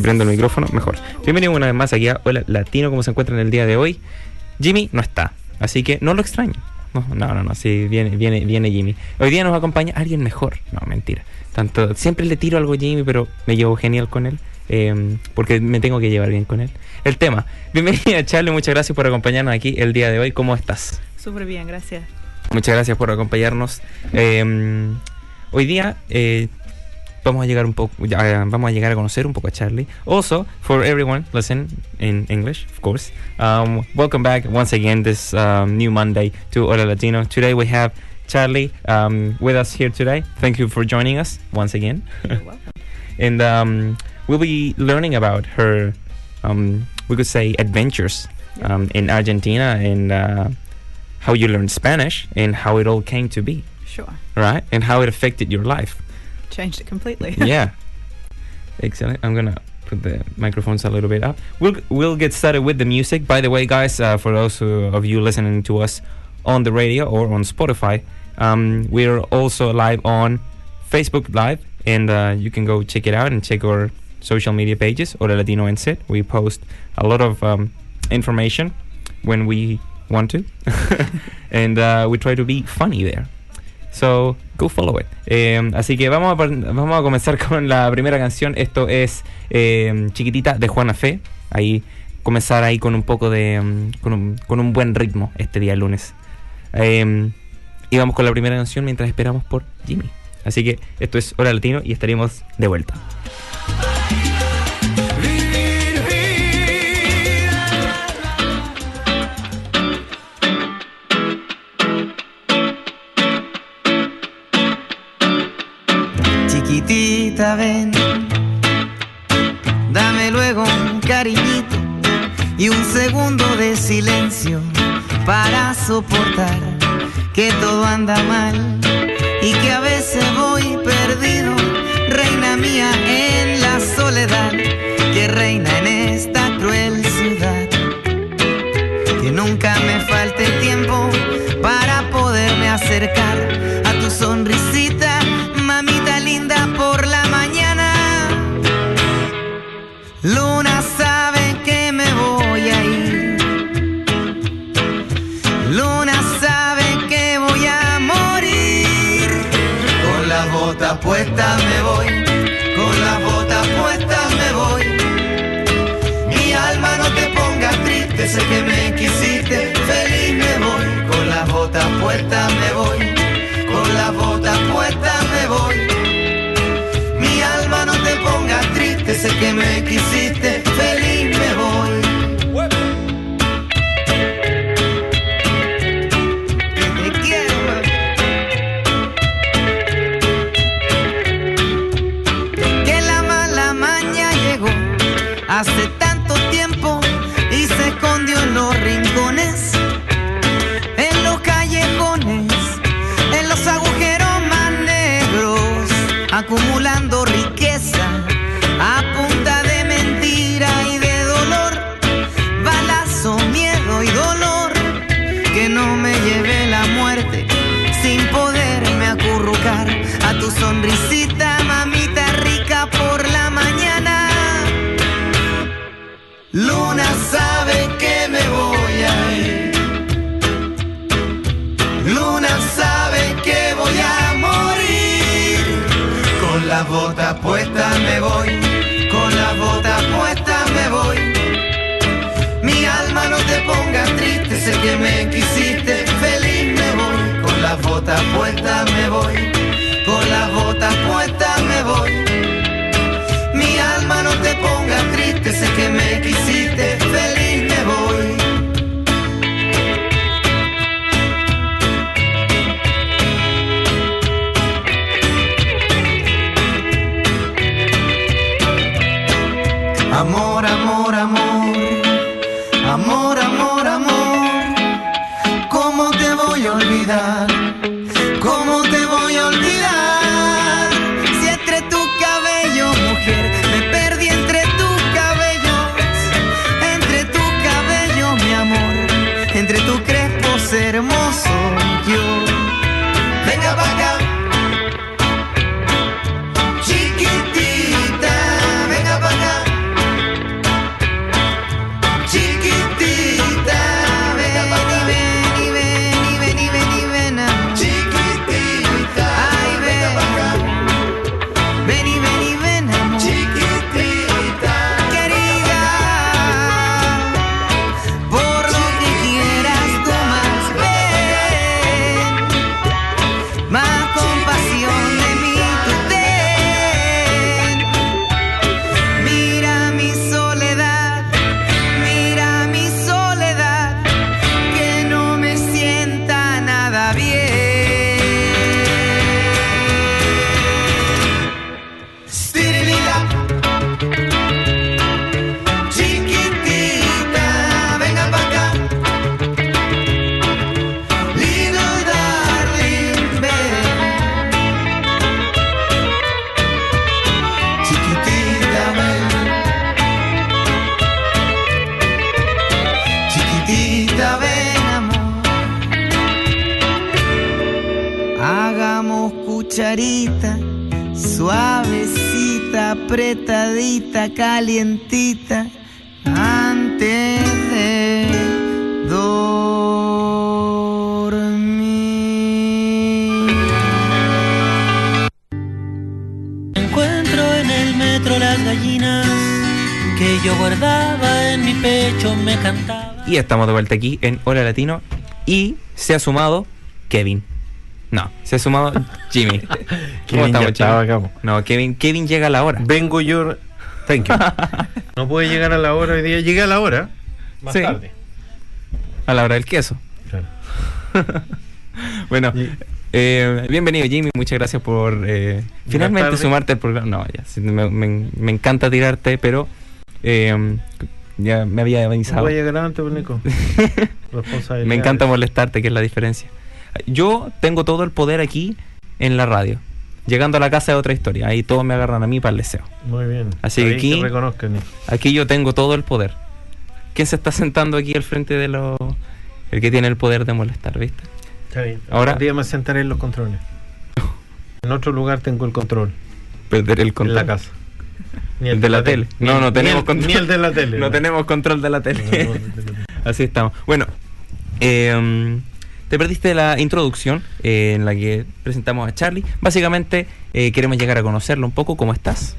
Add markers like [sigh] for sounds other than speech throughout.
Si prendo el micrófono, mejor. Bienvenido una vez más aquí a Hola Latino, ¿cómo se encuentran el día de hoy? Jimmy no está, así que no lo extraño. No, no, no, no, sí, viene, viene, viene Jimmy. Hoy día nos acompaña alguien mejor. No, mentira. Tanto, siempre le tiro algo a Jimmy, pero me llevo genial con él. eh, porque me tengo que llevar bien con él. El tema. Bienvenida, Charlie. Muchas gracias por acompañarnos aquí el día de hoy. ¿Cómo estás? Súper bien, gracias. Muchas gracias por acompañarnos. Eh, hoy día eh, vamos a llegar un poco, ya, vamos a llegar a conocer un poco a Charlie. Also, for everyone, listen in English, of course. Um, welcome back once again this um, new Monday to Hola Latino. Today we have Charlie um, with us here today. Thank you for joining us once again. You're welcome. [laughs] and um, we'll be learning about her, um, we could say, adventures um, in Argentina and uh, how you learned Spanish and how it all came to be, Sure. right? And how it affected your life. Changed it completely. [laughs] yeah, excellent. I'm gonna put the microphones a little bit up. We'll we'll get started with the music. By the way, guys, uh, for those who, of you listening to us on the radio or on Spotify, um, we're also live on Facebook Live, and uh, you can go check it out and check our social media pages or Latino Sit. We post a lot of um, information when we want to, [laughs] and uh, we try to be funny there. So, go follow it. Eh, así que vamos a, vamos a comenzar [laughs] con la primera canción. Esto es eh, Chiquitita de Juana Fe. Ahí comenzar ahí con un poco de. mm, con, un, con un buen ritmo este día lunes. Eh, y vamos con la primera canción mientras esperamos por Jimmy. Así que esto es Hora Latino y estaremos de vuelta. Ven, dame luego un cariñito y un segundo de silencio para soportar que todo anda mal y que a veces voy perdido, reina mía Luna sabe que me voy a ir. Luna sabe que voy a morir. Con la bota puesta me voy. Con la bota puesta me voy. Mi alma no te pongas triste, sé que me quisiste. Feliz me voy. Con la bota puesta me voy. Que me quisiste. Botas puestas me voy, con las botas puestas me voy. Mi alma no te ponga triste, sé que me quisiste, feliz me voy. Amor, amor, amor, amor, amor, amor, ¿cómo te voy a olvidar? Me cantaba. Y estamos de vuelta aquí en Hora Latino. Y se ha sumado Kevin. No, se ha sumado Jimmy. [laughs] ¿Cómo Kevin estamos, Jimmy? acá. No, Kevin, Kevin llega a la hora. Vengo yo. Thank you. [laughs] No pude llegar a la hora hoy día. Llegué a la hora. Más Sí. tarde. A la hora del queso. Claro. [laughs] Bueno, Y- eh, bienvenido Jimmy, muchas gracias por eh, finalmente tarde. sumarte al programa. No, ya, me- me encanta tirarte, pero eh, ya me había avisado. voy a llegar antes, Nico. [laughs] Me encanta molestarte, que es la diferencia. Yo tengo todo el poder aquí en la radio. Llegando a la casa es otra historia. Ahí todos me agarran a mí para el deseo. Muy bien. Así que. Aquí yo tengo todo el poder. ¿Quién se está sentando aquí al frente de los... El que tiene el poder de molestar, ¿viste? Está bien. Ahora- Un día me sentaré en los controles. En otro lugar tengo el control. Perder el control. En la casa. Ni El de la tele. No, no ni tenemos el- control. Ni el de la [laughs] tele. No tenemos control de la tele. [laughs] Así estamos. Bueno, eh, te perdiste la introducción eh, en la que presentamos a Charlie. Básicamente eh, queremos llegar a conocerlo un poco. ¿Cómo estás?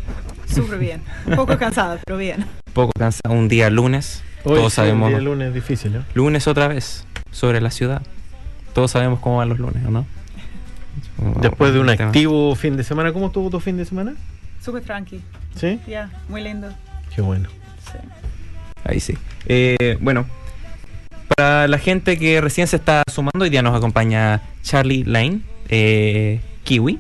Súper bien. Un poco cansada, pero bien. Poco cansado. Un día lunes. Hoy Todos sí, sabemos. El día lunes es difícil, ¿no? Lunes otra vez. Sobre la ciudad. Todos sabemos cómo van los lunes, ¿o no? Después de un activo fin de semana, ¿cómo estuvo tu fin de semana? Súper tranqui. ¿Sí? Ya, muy lindo. Qué bueno. Sí. Ahí sí. Eh, bueno, para la gente que recién se está sumando, hoy día nos acompaña Charlie Lane, eh, Kiwi.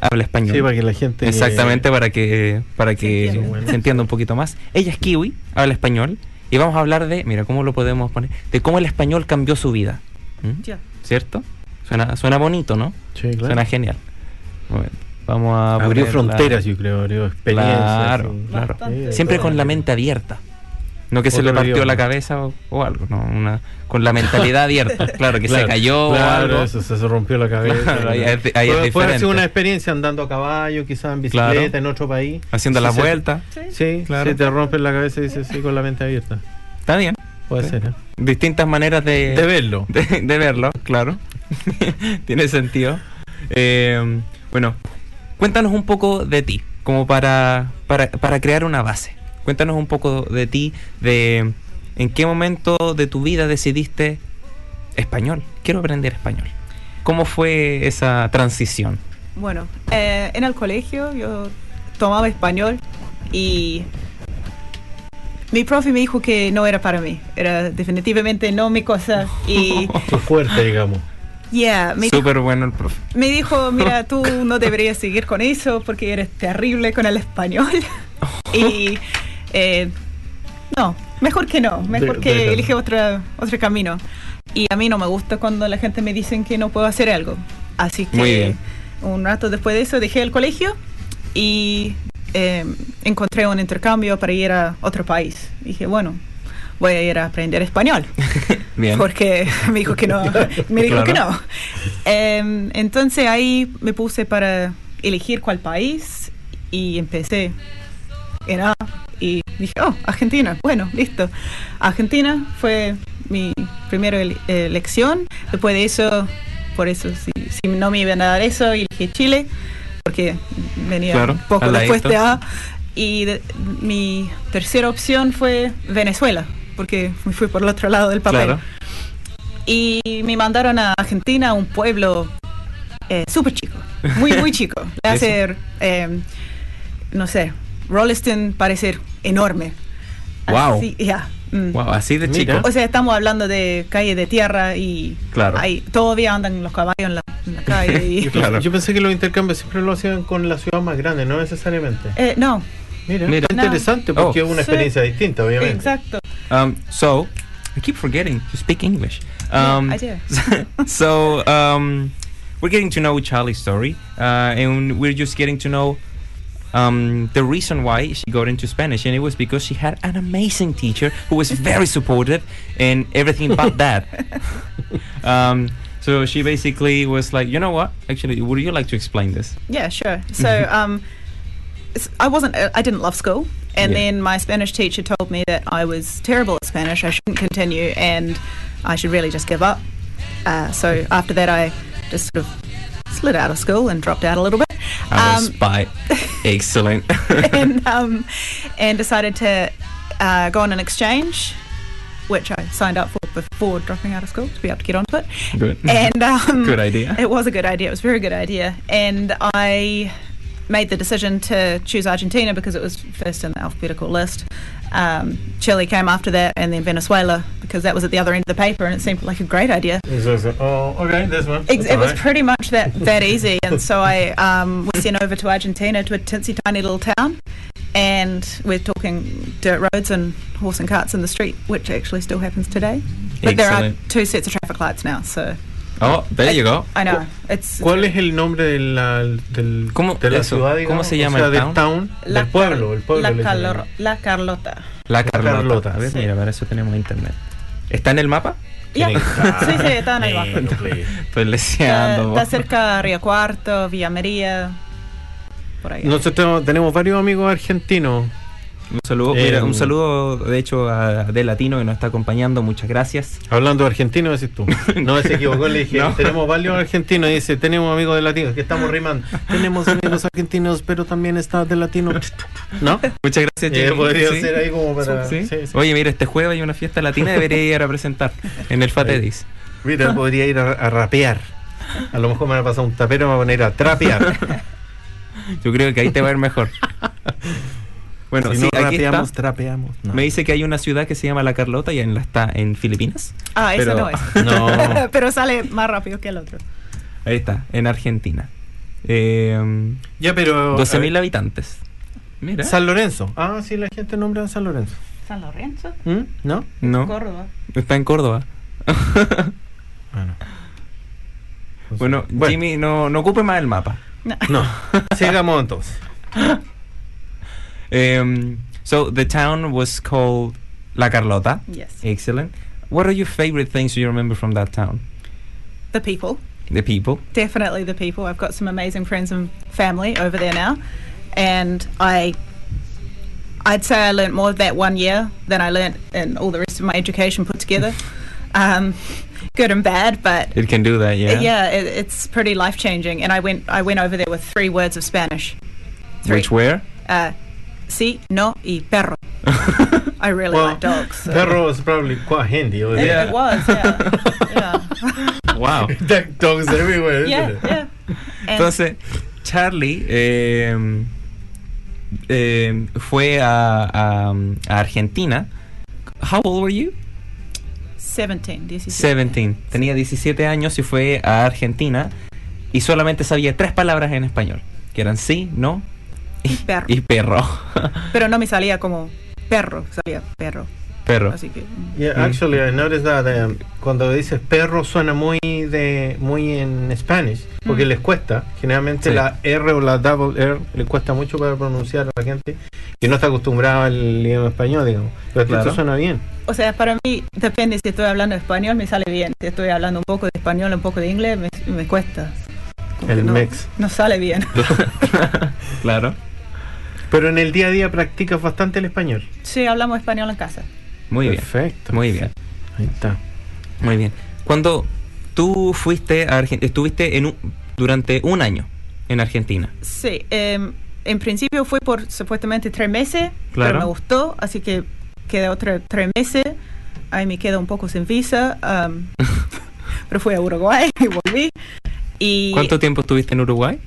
Habla español. Sí, para que la gente. Exactamente, para que, para que Se se, entienda. un poquito más. Ella es Kiwi, habla español. Y vamos a hablar de, mira, ¿cómo lo podemos poner? De cómo el español cambió su vida. ¿Mm? Ya. ¿Cierto? Suena, suena bonito, ¿no? Sí, claro. Suena genial. Bueno, vamos a Abrió la- fronteras, yo creo, abrió experiencias. Claro, claro. Siempre con la mente abierta. No que se le partió idioma. la cabeza o, o algo, no, una, con la mentalidad abierta. [laughs] Claro, que se cayó claro, o algo. eso, se, se rompió la cabeza. Claro, ahí es- ahí es Puede- ser una experiencia andando a caballo, quizás en bicicleta, Claro. en otro país. Haciendo Sí, la sí. vuelta. Sí. Sí, Claro. si te rompes la cabeza y dices sí con la mente abierta. Está bien. Puede Sí. ser, ¿eh? Distintas maneras de, De verlo. [laughs] de, de verlo, claro. [laughs] Tiene sentido. Eh, bueno, cuéntanos un poco de ti, como para, para, para crear una base. Cuéntanos un poco de ti, de ¿En qué momento de tu vida decidiste español? Quiero aprender español. ¿Cómo fue esa transición? Bueno, eh, en el colegio yo tomaba español y mi profe me dijo que no era para mí. Era definitivamente no mi cosa. Y, Qué fuerte, digamos. Yeah, Súper bueno el profe. me dijo, mira, tú [laughs] no deberías seguir con eso porque eres terrible con el español. [laughs] y eh, no, mejor que no, mejor De- que déjalo. elige otro, otro camino. Y a mí no me gusta cuando la gente me dicen que no puedo hacer algo. Así que un rato después de eso dejé el colegio y eh, encontré un intercambio para ir a otro país. Dije, bueno, voy a ir a aprender español [laughs] Bien. porque [laughs] me dijo que no, me dijo Claro. que no. Em, entonces ahí me puse para elegir cuál país y empecé en A y dije, oh, Argentina, bueno, listo. Argentina fue mi primera ele- elección. Después de eso, por eso, si, si no me iban a dar eso, elegí Chile, porque venía Claro, poco después de. A. Y de- mi tercera opción fue Venezuela, porque me fui por el otro lado del papel. Claro. Y me mandaron a Argentina, a un pueblo eh, súper chico, muy, muy chico. [laughs] Le Eso. hace, eh, no sé, Rolliston parece enorme. Wow. Así, ya, mm. Wow, así de Mira. chico. O sea, estamos hablando de calle de tierra y Claro. ahí todavía andan los caballos en la, en la calle. y- [laughs] Yo, Claro. yo pensé que los intercambios siempre lo hacían con la ciudad más grande, no necesariamente. Eh, no, Mira, Mira. interesante porque Oh. es una Sí. distinta, obviamente. exacto. Um, so, I keep forgetting to speak English. Um, I do. [laughs] so, um, we're getting to know Charlie's story, uh, and we're just getting to know um, the reason why she got into Spanish, and it was because she had an amazing teacher who was very [laughs] supportive and everything but that. [laughs] um, so she basically was like, you know what? Actually, would you like to explain this? Yeah, sure. So, um, s- I wasn't, uh, I didn't love school. And Yeah. then my Spanish teacher told me that I was terrible at Spanish, I shouldn't continue, and I should really just give up. Uh, so after that, I just sort of slid out of school and dropped out a little bit. Out Um, of spite. [laughs] Excellent. [laughs] and, [laughs] um, and decided to uh, go on an exchange, which I signed up for before dropping out of school to be able to get onto it. Good. And um, Good idea. It was a good idea. It was a very good idea. And I made the decision to choose Argentina because it was first in the alphabetical list. Um, Chile came after that, and then Venezuela because that was at the other end of the paper, and it seemed like a great idea. So, so, oh, okay, this one. It, That's it was alright. pretty much that, [laughs] that easy, and so I um, was sent over to Argentina to a tinsy tiny little town, and we're talking dirt roads and horse and carts in the street, which actually still happens today. But there are two sets of traffic lights now, so Oh, there you go. I know it's ¿Cuál es el nombre de la, del, ¿Cómo- de la eso, ciudad, cómo digamos? se O llama sea, el del town? town, La del pueblo, el pueblo. La, le dicen Carlo- ahí. La Carlota. La Carlota. Carlota, A ver, sí. mira, para eso tenemos internet. ¿Está en el mapa? Tienen- [laughs] Sí, sí, está en el mapa. [laughs] Estoy Está, leseando. está cerca de Río Cuarto, Villa María, por ahí. Nosotros tenemos varios amigos argentinos. Un saludo, Eh, mira, un saludo de hecho a De Latino que nos está acompañando, muchas gracias. Hablando de argentinos, decís tú. No se equivocó, le dije, [laughs] No. tenemos varios argentinos. Y dice, tenemos amigos de latinos, que estamos rimando. [laughs] Tenemos amigos argentinos, pero también está de latino. ¿No? Muchas gracias, Eh, podría Sí. ser ahí como para. Sí. sí. Oye, mira, este jueves hay una fiesta latina, debería ir a presentar en el Fatedis. Mira, podría ir a, a rapear. A lo mejor me va a pasar un tapero me va a poner a trapear. [laughs] Yo creo que ahí te va a ir mejor. Bueno, si sí, no aquí rapeamos, está. trapeamos. No. Me dice que hay una ciudad que se llama La Carlota y en la está en Filipinas. Ah, pero- no es. [laughs] No. [laughs] Pero sale más rápido que el otro. Ahí está, en Argentina. Eh, Ya, pero. 12.000 a habitantes. Mira. San Lorenzo. Ah, sí, la gente nombra a San Lorenzo. San Lorenzo, ¿Mm? ¿No? No, Córdoba. está en Córdoba. [laughs] Bueno. Bueno, Jimmy, no, no ocupe más el mapa. No. Sigamos entonces. Um, so the town was called La Carlota. Yes. Excellent. What are your favorite things you remember from that town? The people. The people. Definitely the people. I've got some amazing friends and family over there now. And I I'd say I learnt more of that one year than I learnt in all the rest of my education put together. [laughs] um, good and bad, but It can do that, yeah. yeah, it, it's pretty life changing. And I went I went over there with three words of Spanish. Three. Which were? Uh, sí, no y perro. [laughs] I really Well, like dogs. so- Perro is probably quite handy. over It, was, yeah. [laughs] Yeah. Wow. [laughs] That dogs everywhere, isn't yeah, it? yeah. And Entonces, Charlie eh, eh, fue a, a- a Argentina. How old were you? 17, 17. 17. Tenía 17 años y fue a Argentina y solamente sabía tres palabras en español, que eran sí, no Y [laughs] perro. y perro. [laughs] Pero no me salía como perro, salía perro. perro. Así que. mm. Yeah, Mm. actually, I noticed that um, cuando dices perro suena muy de muy en Spanish, porque Mm. les cuesta. Generalmente Sí. la R o la double R les cuesta mucho para pronunciar a la gente que no está acostumbrada al idioma español, digamos. Pero Claro. esto suena bien. O sea, para mí depende si estoy hablando español, me sale bien. Si estoy hablando un poco de español, un poco de inglés, me, me cuesta. Como El no, mix. No sale bien. [laughs] claro. Pero en el día a día practicas bastante el español. Sí, hablamos español en casa. Muy bien. Perfecto. Muy bien. Ahí está. Muy bien. Cuando tú fuiste a Argentina, estuviste en un- durante un año en Argentina. Sí, em, en principio fue por supuestamente tres meses, Claro. pero me gustó, así que quedé otros tres meses. Ahí me quedo un poco sin visa, [laughs] pero fui a Uruguay [laughs] y volví. Y, ¿Cuánto tiempo estuviste en Uruguay?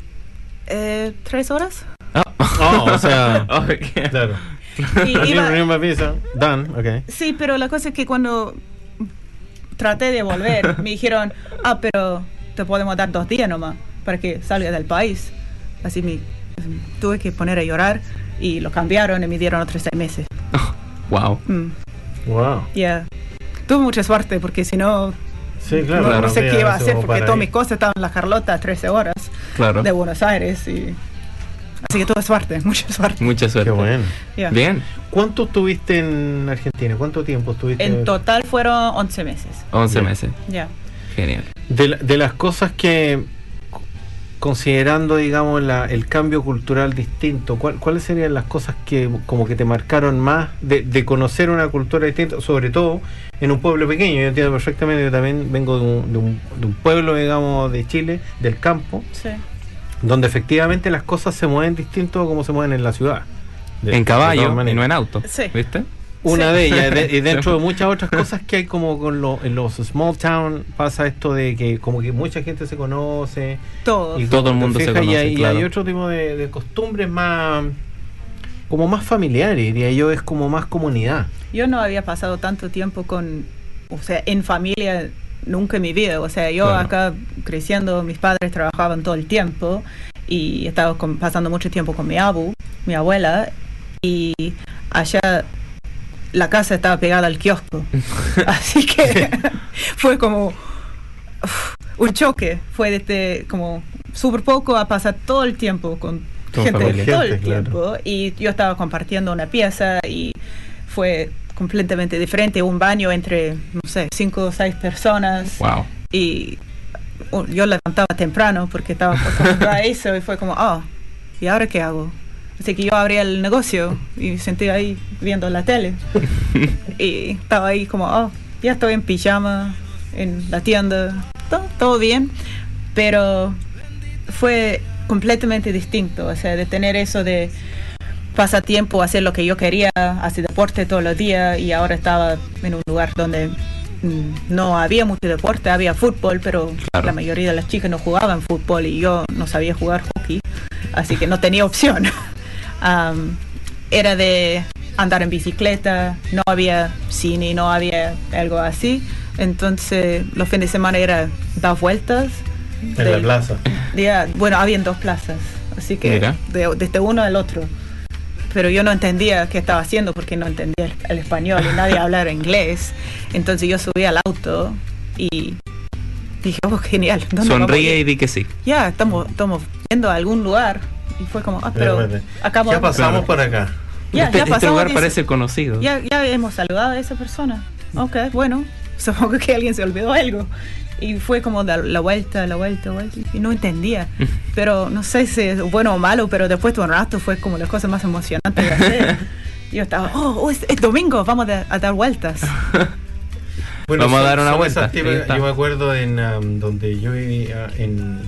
eh, ¿Tres horas? Oh, o sea, [laughs] Ok. claro. Y [laughs] iba-. Done. Okay. Sí, pero la cosa es que cuando traté de volver, me dijeron, ah, pero te podemos dar dos días nomás para que salgas del país. Así me tuve que poner a llorar y lo cambiaron y me dieron otros seis meses. [laughs] Wow. Mm, Wow. yeah. Tuve mucha suerte porque si no, Sí, claro. no, no sé qué iba a hacer porque todas mis cosas estaban en la Carlota 13 horas Claro. de Buenos Aires y así que tuve suerte, [laughs] mucha suerte. Mucha suerte. Qué bueno. Yeah. Bien. ¿Cuánto estuviste en Argentina? ¿Cuánto tiempo estuviste? En total fueron 11 meses. 11 Bien. meses. Ya. Genial. De, la- de las cosas que, considerando, digamos, la- el cambio cultural distinto, ¿cuál- ¿cuáles serían las cosas que como que te marcaron más de, de conocer una cultura distinta, sobre todo en un pueblo pequeño? Yo entiendo perfectamente, yo también vengo de un, de un- de un pueblo, digamos, de Chile, del campo, Sí. Donde efectivamente las cosas se mueven distinto a como se mueven en la ciudad. De- en caballo y no en auto. Sí. ¿Viste? Una Sí. de ellas, de- [laughs] y dentro de muchas otras cosas que hay como con lo- en los small town pasa esto de que como que mucha gente se conoce Todo. y Todo el mundo se fijas, y conoce, hay, y claro. hay otro tipo de, de costumbres más como más familiares, diría yo, es como más comunidad. Yo no había pasado tanto tiempo con, o sea, en familia nunca en mi vida. O sea, yo Claro. acá creciendo, mis padres trabajaban todo el tiempo y estaba con- pasando mucho tiempo con mi abu, mi abuela, y allá la casa estaba pegada al kiosco. [laughs] Así que [laughs] fue como uf, un choque. Fue desde como súper poco a pasar todo el tiempo con, Con gente familia. todo el Gente, claro. tiempo. Y yo estaba compartiendo una pieza y fue completamente diferente. Un baño entre, no sé, cinco o seis personas. Wow. Y uh, yo levantaba temprano porque estaba acostumbrada a eso y fue como, oh, ¿y ahora qué hago? Así que yo abrí el negocio y me sentí ahí viendo la tele. [laughs] y estaba ahí como, oh, ya estoy en pijama, en la tienda, todo, todo bien. Pero fue completamente distinto, o sea, de tener eso de pasatiempo, hacer lo que yo quería, hacer deporte todos los días y ahora estaba en un lugar donde mm, no había mucho deporte, había fútbol, pero Claro. la mayoría de las chicas no jugaban fútbol y yo no sabía jugar hockey, así que no tenía opción. [laughs] Am, era de andar en bicicleta, no había cine, no había algo así, entonces los fines de semana era dar vueltas. En la del- plaza. ya, bueno, habían dos plazas, así que de- desde uno al otro. Pero yo no entendía qué estaba haciendo porque no entendía el, el español y nadie [laughs] hablaba inglés. Entonces yo subí al auto y dije, oh, genial. ¿dónde vamos a Sonríe y di que sí. Ya, estamos, estamos yendo a algún lugar. Y fue como, ah, pero acabo ya pasamos por acá. Ya, este, ya este pasamos lugar dice- parece conocido. ya, ya hemos saludado a esa persona. Ok, bueno, [laughs] supongo que alguien se olvidó algo. Y fue como dar la vuelta, la vuelta, la vuelta. Y no entendía. [laughs] Pero no sé si es bueno o malo, pero después de un rato fue como la cosa más emocionante de hacer. [laughs] Yo estaba, oh, oh, es, es domingo, vamos a, a dar vueltas. [laughs] Vamos a dar una vuelta. yo me acuerdo en um, donde yo vivía en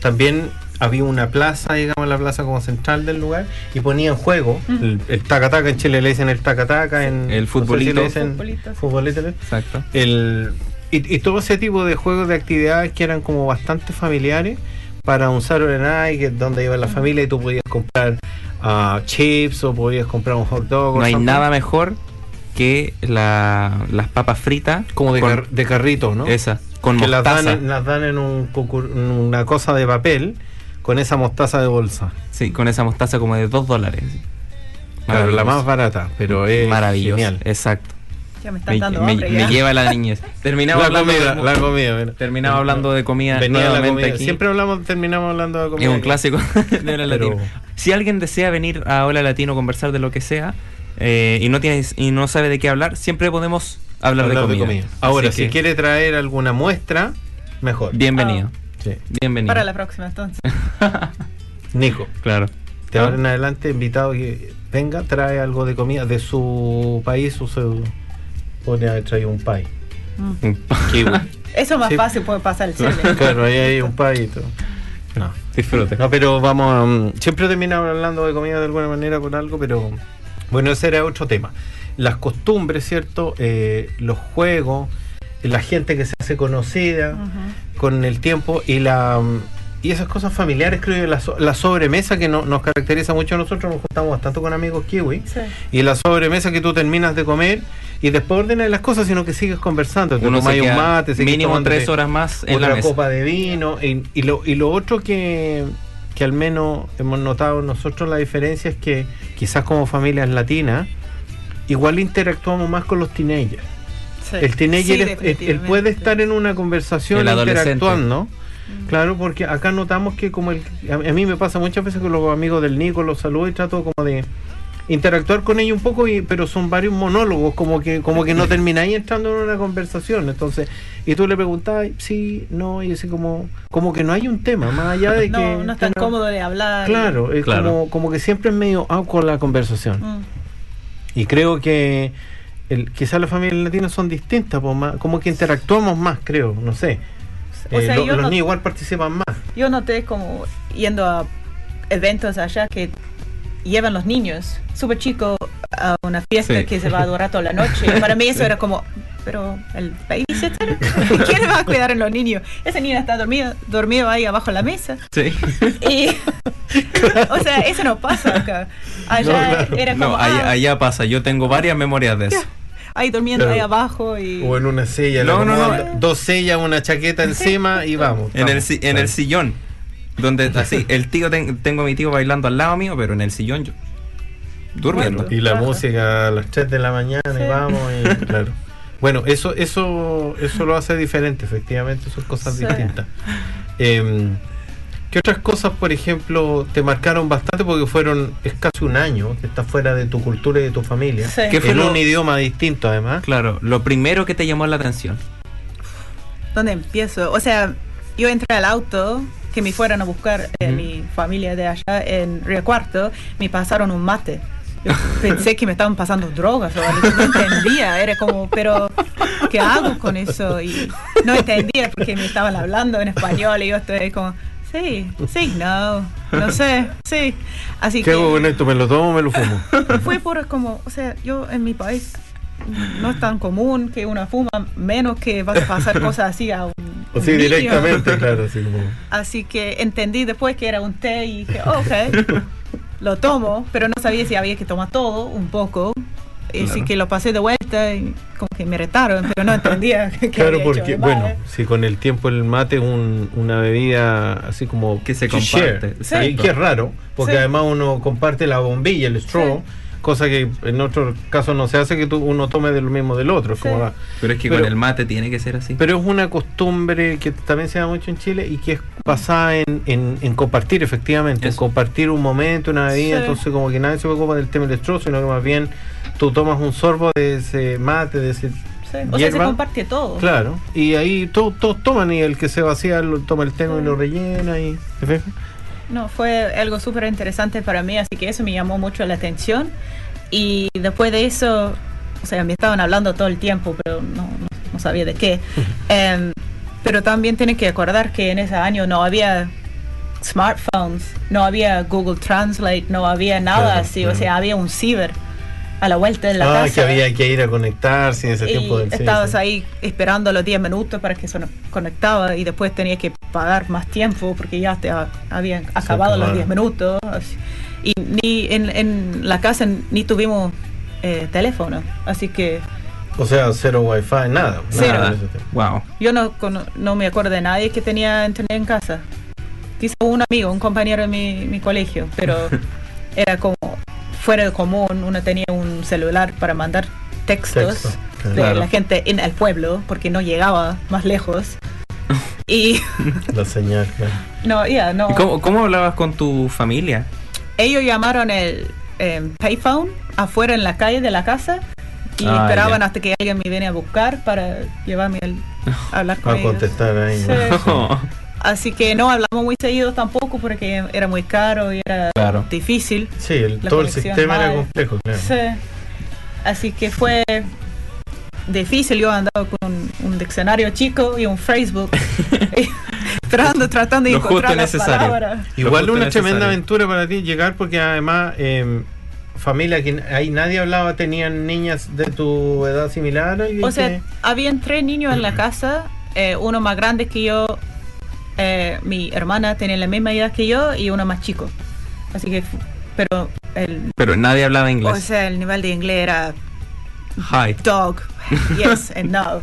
también había una plaza, digamos, la plaza como central del lugar, y ponían juego, el, el taca-taca, en Chile le dicen el taca-taca, en El no sé si futbolito. le dicen Futbolito, sí. futbolito, Exacto. el, y, y todo ese tipo de juegos de actividades que eran como bastante familiares para un Saturday Night, donde iba la familia y tú podías comprar ah, chips o podías comprar un hot dog. No hay something. nada mejor que la- las papas fritas. como de, con- car- de carrito, ¿no? Esa, con que las mostaza. dan, en, las dan en un en una cosa de papel con esa mostaza de bolsa. Sí, con esa mostaza como de 2 dólares. Claro, la más barata, pero es Maravilloso. genial. Exacto. Ya me dando me- hambre me ya. lleva a la niñez. [laughs] Terminamos La hablando comida, de, la comida. mira. terminaba hablando de comida Venía la nuevamente comida. aquí. Siempre hablamos, terminamos hablando de comida. es un aquí. clásico [laughs] de Hola Pero- Latino. Si alguien desea venir a Hola Latino a conversar de lo que sea eh, y no tienes y no sabe de qué hablar, siempre podemos hablar, Hablar de comida. Ahora, Así si que, quiere traer alguna muestra, mejor. bienvenido. Sí. Bienvenido. Para la próxima, entonces. [laughs] Nico, Claro. de ahora en adelante, invitado que venga, trae algo de comida de su país o se pone a traer un pay. [laughs] Kiwi. Eso es más Sí. fácil, puede pasar el cine. [laughs] claro, ahí hay un pay y todo. No. Disfrute. No, pero vamos, mm, siempre terminamos hablando de comida de alguna manera con algo, pero bueno, ese era otro tema. Las costumbres, ¿cierto? Eh, los juegos, la gente que se hace conocida con el tiempo y la mm, y esas cosas familiares, creo yo, la, so- la sobremesa que no- nos caracteriza mucho a nosotros, nos juntamos bastante con amigos kiwi, Sí. y la sobremesa que tú terminas de comer y después ordenas las cosas, sino que sigues conversando, te Uno se un mate, mínimo tres horas más en la otra mesa. copa de vino y, y lo, y lo otro que, que al menos hemos notado nosotros la diferencia es que quizás como familias latinas igual interactuamos más con los teenagers. Sí. el teenager Sí, es- él- puede estar en una conversación El interactuando claro porque acá notamos que como el, a, a mí me pasa muchas veces con los amigos del Nico los saludo y trato como de interactuar con ellos un poco y, pero son varios monólogos como que como que no [laughs] termináis entrando en una conversación entonces y tú le preguntas sí no y así como como que no hay un tema más allá de que No, no es tan cómodo de hablar. claro es Claro. Como, como que siempre es medio con la conversación Mm. y creo que el, quizás las familias latinas son distintas, más- como que interactuamos más, creo, no sé. O Eh, sea, lo- yo los niños igual participan más. Yo noté como yendo a eventos allá que llevan los niños súper chicos a una fiesta Sí. que se va a durar toda la noche. Para mí eso era como, pero el babysitter, [laughs] ¿quién va a cuidar a los niños? Ese niño está dormido, dormido ahí abajo en la mesa. Sí. Y, [laughs] o sea, eso no pasa acá. Allá No, claro. era como, No, allá, ah, allá pasa. Yo tengo varias memorias de eso. ahí durmiendo Claro. ahí abajo y... O en una silla, No, no, no. dos sillas, una chaqueta encima y vamos. En el, vamos. en el sillón. Donde así, el tío, ten- tengo a mi tío bailando al lado mío, pero en el sillón yo. Durmiendo. Y la Ajá. música a las 3 de la mañana Sí. y vamos y [laughs] claro. Bueno, eso eso eso lo hace diferente, efectivamente, son cosas Sí. distintas. Em, ¿Qué otras cosas, por ejemplo, te marcaron bastante porque fueron es casi un año que estás fuera de tu cultura y de tu familia? Sí. ¿Qué fue en lo- un idioma distinto además. Claro, lo primero que te llamó la atención. ¿Dónde empiezo? O sea, yo entré al auto que me fueran a buscar eh, mi familia de allá en Río Cuarto, me pasaron un mate. Yo pensé que me estaban pasando drogas o algo, no entendía, era como, pero ¿qué hago con eso? Y no entendía porque me estaban hablando en español y yo estoy como, sí, sí, no, no sé, sí. Así ¿Qué que hago con esto? ¿Me lo tomo o me lo fumo? fue por como, o sea, yo en mi país no es tan común que una fuma, menos que vas a pasar [laughs] cosas así a un, O un sí, niño. directamente, [laughs] claro, así como. Así que entendí después que era un té y dije, "Oh, ok, [laughs] lo tomo, pero no sabía si había que tomar todo, un poco. Y Así Claro. que lo pasé de vuelta y como que me retaron, pero no entendía que Claro, había porque, bueno, si con el tiempo el mate es un- una bebida así como Que se comparte, y que es raro, porque Sí. además uno comparte la bombilla, el straw, cosa que en otros casos no se hace que tú, uno tome del mismo del otro. Sí. como la- Pero es que Pero- con el mate tiene que ser así. pero es una costumbre que también se da mucho en Chile y que es basada en, en- en compartir, efectivamente, en compartir un momento, una bebida. Sí. Entonces, como que nadie se preocupa del tema del straw, sino que más bien tú tomas un sorbo de ese mate, de ese Sí, O sea, se comparte todo. Claro, y ahí todos, todos toman y el que se vacía lo toma el tema y lo rellena y. No, fue algo súper interesante para mí, así que eso me llamó mucho la atención. Y después de eso, o sea, me estaban hablando todo el tiempo, pero no, no, no sabía de qué. Em, pero también tienen que acordar que en ese año no había smartphones, no había Google Translate, no había nada Claro, así, claro. o sea, había un ciber a la vuelta de la ah, casa. que había que ir a conectarse en ese y tiempo del estabas sí. ahí esperando los 10 minutos para que se conectaba y después tenías que pagar más tiempo porque ya te ha- habían acabado los acabaron. 10 minutos. Y ni en, en la casa ni tuvimos eh, teléfono, así que O sea, cero wifi, nada. Cero. nada. Wow. yo no, cono- no me acuerdo de nadie que tenía internet en casa. Quizá un amigo, un compañero de mi, mi colegio, pero [laughs] era como fuera de común, uno tenía un celular para mandar textos Texto, claro. de la gente en el pueblo, porque no llegaba más lejos. Y [laughs] La señal, claro. no, ya, no. ¿Y cómo, cómo hablabas con tu familia? Ellos llamaron el eh, payphone afuera en la calle de la casa y Ah, esperaban hasta que alguien me viene a buscar para llevarme al- a [laughs] hablar con A ellos. contestar ahí. Sí. [laughs] Así que no hablamos muy seguido tampoco porque era muy caro y era Claro. difícil. Sí, el- todo el sistema era complejo, claro. Sí. Así que fue difícil. Yo andaba con un, un diccionario chico y un Facebook. [laughs] esperando, tratando de Lo justo encontrar las necesario. palabras. Igual una tremenda aventura para ti llegar porque además eh, familia que ahí nadie hablaba, tenían niñas de tu edad similar. O sea, habían tres niños en la [clears throat] casa, eh, uno más grande que yo, eh, mi hermana tenía la misma edad que yo y uno más chico. Así que, pero el, Pero nadie hablaba o inglés. sea, el nivel de inglés era Hi. dog, [laughs] yes and no.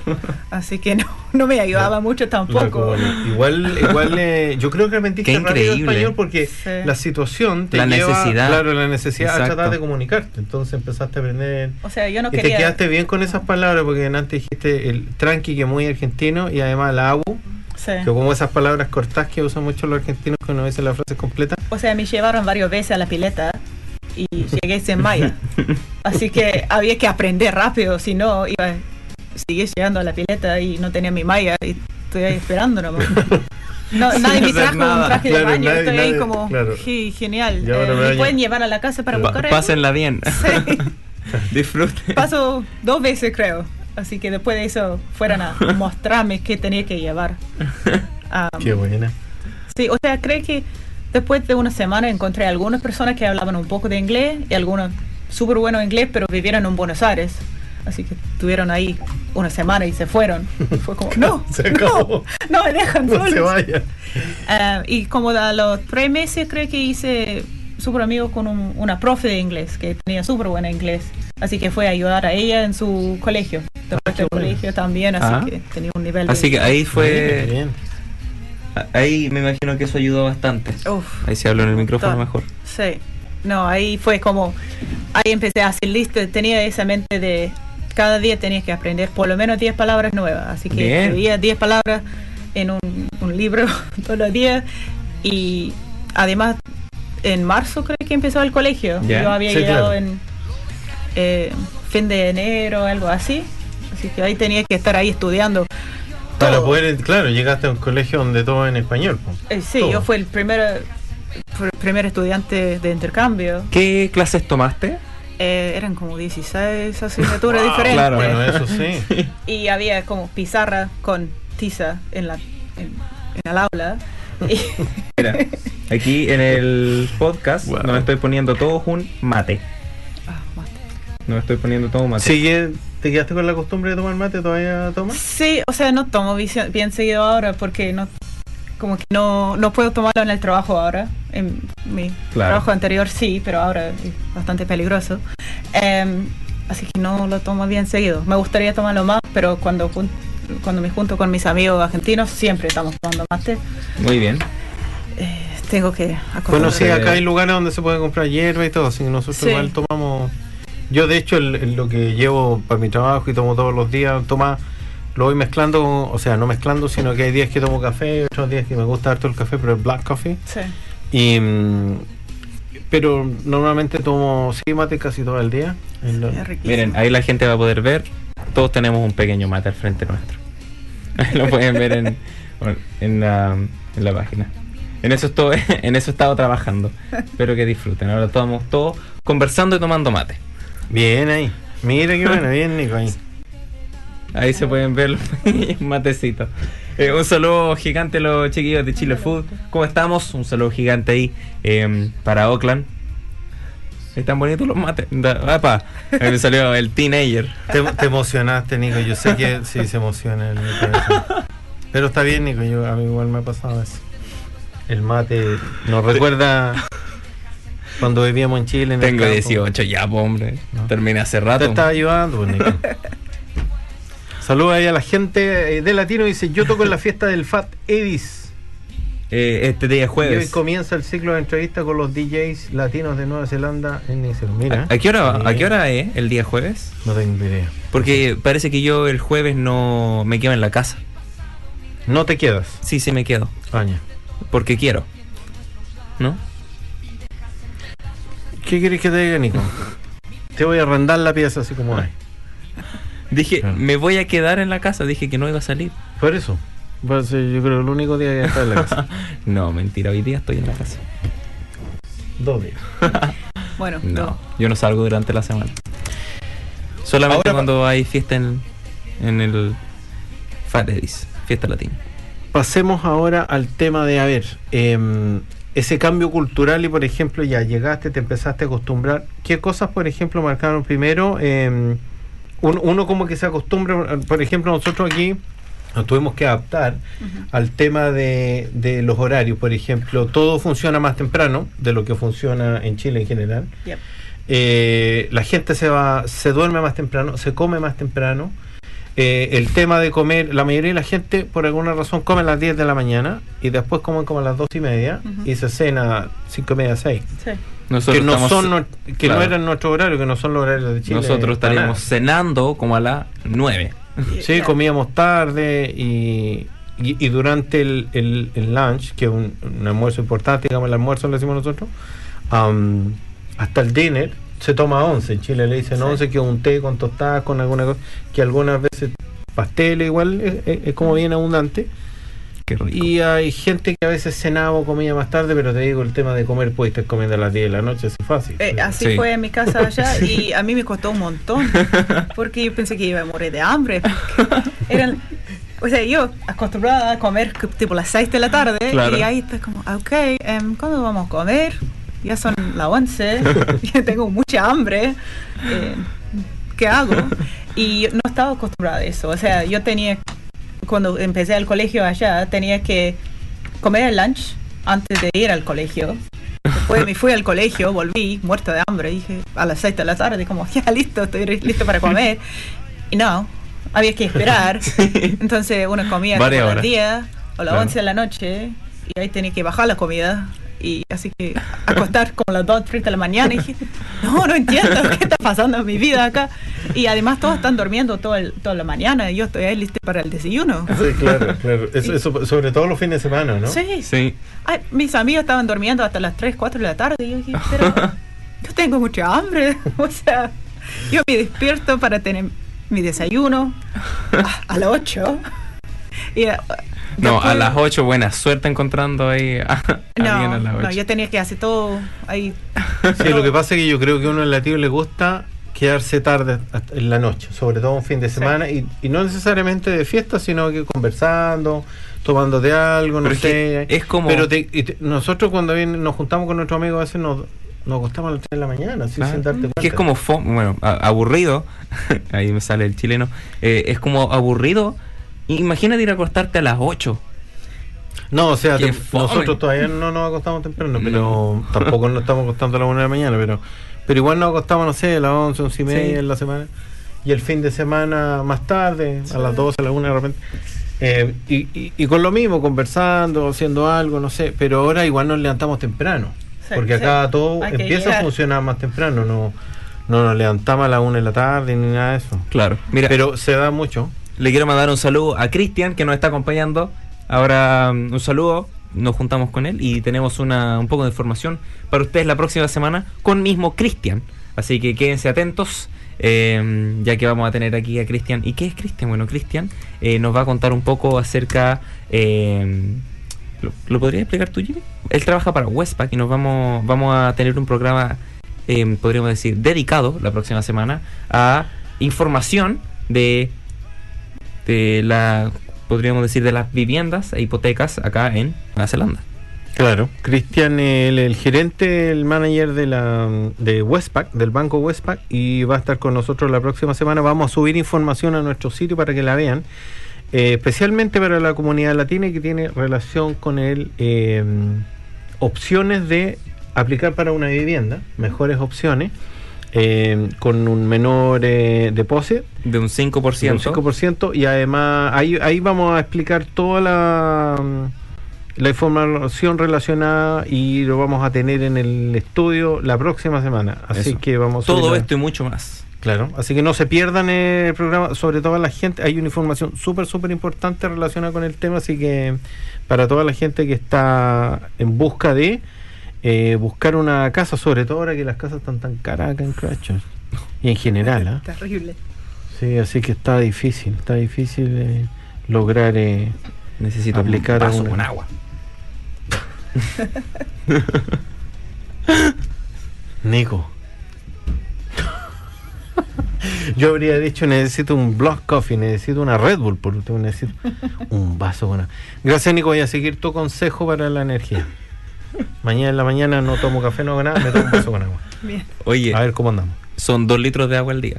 Así que no, no me ayudaba mucho la tampoco. igual, igual eh, yo creo que aprendiste Qué rápido increíble. español porque Sí. la situación te La lleva, necesidad. claro, la necesidad a Exacto. tratar de comunicarte. Entonces empezaste a aprender. O sea, yo no y te quería. quedaste bien con esas palabras porque antes dijiste el tranqui que es muy argentino y además la abu, Sí. que como esas palabras cortas que usan mucho los argentinos cuando dicen la frase completa. O sea, me llevaron varias veces a la pileta y llegué sin malla. [laughs] Así que había que aprender rápido, si no iba a seguir llegando a la pileta y no tenía mi malla y estoy ahí esperando nomás. No, [laughs] Sin nadie me trajo nada. un traje Claro, de baño, nadie- estoy nadie- ahí como, claro. "Sí, genial. Eh, me ¿Me baño. pueden llevar a la casa para Pa- buscar algo?" pásenla bien. Sí. [laughs] Disfruten. Paso dos veces creo. Así que después de eso fueron a [laughs] mostrarme qué tenía que llevar. [laughs] Qué buena. Sí, o sea, creo que después de una semana encontré algunas personas que hablaban un poco de inglés y algunos súper buenos inglés, pero vivieron en Buenos Aires. Así que estuvieron ahí una semana y se fueron. [laughs] Fue como, no, Se acabó. no, no me dejan No se solos". vaya. Ah, y como a los tres meses creo que hice súper amigo con un- una profe de inglés que tenía súper buen inglés. Así que fue a ayudar a ella en su colegio. Después Ah, del bueno. colegio también, así Ah. que tenía un nivel de... Así que ahí fue. bien. Ahí me imagino que eso ayudó bastante. Uf. Ahí se habló en el micrófono Todo. mejor. Sí, no, ahí fue como, ahí empecé a hacer lista, tenía esa mente de cada día tenías que aprender por lo menos 10 palabras nuevas, así que Bien. escribía 10 palabras en un, un libro [laughs] todos los días y además en marzo creo que empezó el colegio, Ya. yo había Sí, llegado claro. en eh, fin de enero, algo así, así que ahí tenía que estar ahí estudiando. Para todo. poder, claro, llegaste a un colegio donde todo en español. Eh, sí, todo. yo fui el primer, el primer estudiante de intercambio. ¿Qué clases tomaste? Eh, eran como 16 asignaturas Wow, diferentes. claro. Bueno, eso sí. [laughs] Y había como pizarra con tiza en, la, en, en el aula. Y- Mira, aquí en el podcast Wow. nos estoy poniendo todos un mate. Nos estoy poniendo todo un mate. Sigue, ¿Te quedaste con la costumbre de tomar mate? ¿Todavía tomas? Sí, o sea, no tomo bien seguido ahora porque no como que no, no puedo tomarlo en el trabajo ahora. En mi Claro. trabajo anterior sí, pero ahora es bastante peligroso. Em, así que no lo tomo bien seguido. Me gustaría tomarlo más, pero cuando, cuando me junto con mis amigos argentinos siempre estamos tomando mate. Muy bien. Eh, tengo que Bueno, sí, acá hay lugares donde se puede comprar hierba y todo, así que nosotros Sí. igual tomamos. Yo, de hecho, el- el- lo que llevo para mi trabajo y tomo todos los días, toma, lo voy mezclando, o sea, no mezclando, sino que hay días que tomo café, otros días que me gusta harto el café, pero el black coffee. Sí. Y, mm, pero normalmente tomo, sí, mate casi todo el día. Es. Miren, ahí la gente va a poder ver. Todos tenemos un pequeño mate al frente nuestro. [laughs] Lo pueden ver en, en, la, en la página. En eso, estoy, [laughs] en eso he estado trabajando. Espero que disfruten. Ahora estamos todos conversando y tomando mate. Bien ahí. Mira qué bueno, bien, Nico, ahí. Ahí se pueden ver los [laughs] matecitos. Eh, un saludo gigante a los chiquillos de Chile Food. ¿Cómo estamos? Un saludo gigante ahí eh, para Oakland. Están bonitos los mates. Apa, ahí me salió el teenager. Te, te emocionaste, Nico. Yo sé que sí se emociona el Nico. Pero está bien, Nico. Yo, a mí igual me ha pasado eso. El mate nos recuerda cuando vivíamos en Chile. En el Tengo campo. 18 ya, hombre. No. Terminé hace Te rato. estaba ayudando, pues. [laughs] Saludos ahí a la gente eh, de Latino. Dice: Yo toco en la fiesta del Fat Edis. Eh, este día es Y hoy jueves. comienza el ciclo de entrevistas con los DJs latinos de Nueva Zelanda en Nicero. Mira. ¿A, a qué hora. ¿A qué hora es el día jueves? No tengo idea. Porque parece que yo el jueves no me quedo en la casa. No te quedas, Sí, sí me quedo. Aña. Porque quiero. ¿No? ¿Qué quieres que te diga, Nico? Te voy a arrendar la pieza así como hay. Dije, Claro. me voy a quedar en la casa. Dije que no iba a salir. Por eso. Va a ser, yo creo, el único día que está en la casa. [laughs] No, mentira. Hoy día estoy en la casa. Dos días. [laughs] Bueno, No, yo no salgo durante la semana. Solamente Ahora- cuando hay fiesta en, en el Fat Eddies, fiesta latina. Pasemos ahora al tema de, a ver, em, ese cambio cultural y, por ejemplo, ya llegaste, te empezaste a acostumbrar. ¿Qué cosas, por ejemplo, marcaron primero? Em, uno, uno como que se acostumbra, por ejemplo, nosotros aquí nos tuvimos que adaptar al tema de, de los horarios. Por ejemplo, todo funciona más temprano de lo que funciona en Chile en general. Yep. Eh, la gente se va, se duerme más temprano, se come más temprano. Eh, el tema de comer, la mayoría de la gente por alguna razón come a las 10 de la mañana y después comen como a las 2 y media Ujú. y se cena 5 y media, 6. sí. Nosotros Que, no, estamos- son, que no claro. eran nuestro horario, que no son los horarios de Chile. Nosotros estaríamos cenando como a las 9. Sí, comíamos tarde y, y, y durante el, el- el lunch, que es un, un almuerzo importante, digamos el almuerzo lo decimos nosotros, am, hasta el dinner se toma 11. En Chile le dicen Sí. 11, que un té con tostadas, con alguna cosa, que algunas veces pastel igual es, es- es como bien abundante. Qué rico. Y hay gente que a veces cenaba o comía más tarde, pero te digo, el tema de comer, puedes estar comiendo a las 10 de la noche, es fácil. Eh, así Sí. fue en mi casa allá [laughs] y a mí me costó un montón porque yo pensé que iba a morir de hambre. Eran, o sea, yo acostumbrada a comer tipo las 6 de la tarde Claro. y ahí está como, ok, em, ¿cuándo vamos a comer? Ya son las 11, [laughs] ya tengo mucha hambre. eh, ¿Qué hago? Y no estaba acostumbrada a eso. O sea, yo tenía, cuando empecé el colegio allá, tenía que comer el lunch antes de ir al colegio. Después me fui al colegio, volví muerta de hambre, dije a las 6 de la tarde, como [laughs] ya listo, estoy listo para comer. Y no, había que esperar. [laughs] Entonces uno comía como Varias a las horas. 10 o las Claro. 11 de la noche y ahí tenía que bajar la comida. Y así que acostar como a las 2, 3 de la mañana y dije, no, no entiendo qué está pasando en mi vida acá. Y además todos están durmiendo todo el- toda la mañana y yo estoy ahí lista para el desayuno. Sí, claro, claro. Eso, eso sobre todo los fines de semana, ¿no? Sí, Sí. Ay, mis amigos estaban durmiendo hasta las 3, 4 de la tarde y yo dije, pero [laughs] yo tengo mucha hambre. [laughs] O sea, yo me despierto para tener mi desayuno a, a las 8. Y, [laughs] No, a las 8, buena suerte encontrando ahí a [laughs] alguien No, a las 8. no, yo tenía que hacer todo ahí. [laughs] Sí, lo que pasa es que yo creo que a uno en latino le gusta quedarse tarde en la noche, sobre todo un fin de semana, y, y no necesariamente de fiesta, sino que conversando, tomándote algo, no Pero es sé. es como- Pero te- y te- nosotros cuando viene- nos juntamos con nuestros amigos a veces nos, nos acostamos a las 3 de la mañana, sin darte cuenta. Que es como, fo- bueno, a- aburrido, ahí me sale el chileno, eh, es como aburrido. Imagínate ir a acostarte a las 8. No, o sea, te- nosotros todavía no nos acostamos temprano, pero tampoco nos estamos acostando a las 1 de la mañana, pero pero igual nos acostamos, no sé, a las 11, 11 y media Sí. en la semana. Y el fin de semana más tarde, a las 12, a las 1 de repente. Eh, y, y- y con lo mismo, conversando, haciendo algo, no sé, pero ahora igual nos levantamos temprano. Sí, porque acá todo Hay empieza a funcionar más temprano, no, no nos levantamos a las 1 de la tarde ni nada de eso. Claro. Mira, Pero se da mucho. Le quiero mandar un saludo a Cristian que nos está acompañando. Ahora mm, un saludo, nos juntamos con él y tenemos una, un poco de información para ustedes la próxima semana con mismo Cristian. Así que quédense atentos, eh, ya que vamos a tener aquí a Cristian. ¿Y qué es Cristian? Bueno, Cristian eh, nos va a contar un poco acerca... eh, ¿lo, lo podrías explicar tú, Jimmy? Él trabaja para Westpac y nos vamos, vamos a tener un programa, eh, podríamos decir, dedicado la próxima semana a información de de la, podríamos decir, de las viviendas e hipotecas acá en Nueva Zelanda. Claro, Cristian, el, el gerente, el manager de la de Westpac, del banco Westpac, y va a estar con nosotros la próxima semana. Vamos a subir información a nuestro sitio para que la vean, eh, especialmente para la comunidad latina y que tiene relación con el eh, opciones de aplicar para una vivienda, mejores opciones, eh, con un menor eh, depósito De un 5%. un 5% y además ahí, ahí vamos a explicar toda la, mm, la información relacionada y lo vamos a tener en el estudio la próxima semana. Así Eso. que vamos Todo esto y mucho más. Claro, así que no se pierdan el programa, sobre todo la gente, hay una información súper, súper importante relacionada con el tema, así que para toda la gente que está en busca de eh, buscar una casa, sobre todo ahora que las casas están tan caras acá en Christchurch y en general, ¿ah? Terrible. Sí, así que está difícil, está difícil eh, lograr... eh, Necesito Aplicar un vaso una- con agua. Nico. Yo habría dicho necesito un Block Coffee, necesito una Red Bull, por último necesito un vaso con agua. Gracias Nico, voy a seguir tu consejo para la energía. Mañana en la mañana no tomo café, no hago nada, me tomo un vaso con agua. [laughs] Bien. Oye, A ver cómo andamos. son dos litros de agua al día.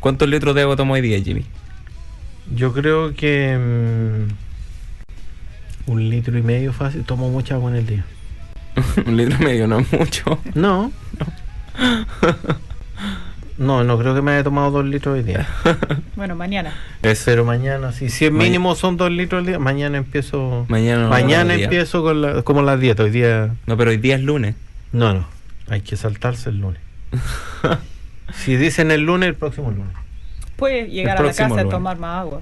¿Cuántos litros de agua tomo hoy día, Jimmy? Yo creo que mm, un litro y medio fácil, tomo mucha agua en el día. [laughs] un litro y medio, no es mucho. No. [laughs] No, no creo que me haya tomado dos litros hoy día. [laughs] Bueno, mañana. Es, Pero mañana, sí, si es Ma- mínimo son dos litros al día, mañana empiezo. mañana no, mañana empiezo con la, como la dieta. Hoy día. No, pero hoy día es lunes. No, no. Hay que saltarse el lunes. [laughs] si dicen el lunes, el próximo lunes. Puedes llegar a la casa a lunes. tomar más agua.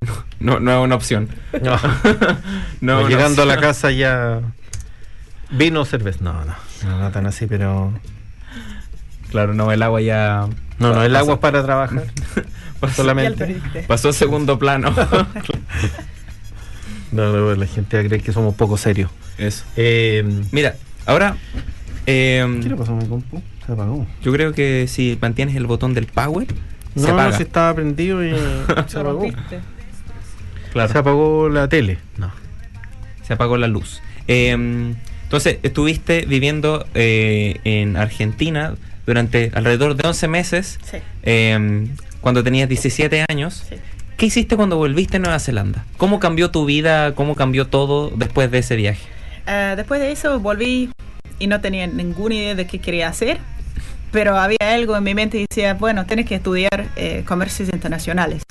[laughs] No, no es una opción. No. No, no, llegando a la casa ya. Vino o cerveza. No, no. No, no tan así, pero. Claro, no, el agua ya. No, no, el pasó- agua es para trabajar. [laughs] Solamente. Pasó a segundo plano. [laughs] No, no, la gente va a creer que somos poco serios. Eso. Eh, Mira, ahora. eh, ¿Qué le pasó a mi compu? Se apagó. yo creo que si mantienes el botón del power, se No, no, apaga. si estaba prendido y [laughs] se apagó. Claro. Se apagó la tele. No. se apagó la luz. Eh, entonces, estuviste viviendo eh, en Argentina durante alrededor de 11 meses, Sí, eh, cuando tenías 17 años. sí. ¿Qué hiciste cuando volviste a Nueva Zelanda? ¿Cómo cambió tu vida? ¿Cómo cambió todo después de ese viaje? Eh, después de eso volví y no tenía ninguna idea de qué quería hacer, pero había algo en mi mente y decía, bueno, tienes que estudiar eh, comercios internacionales.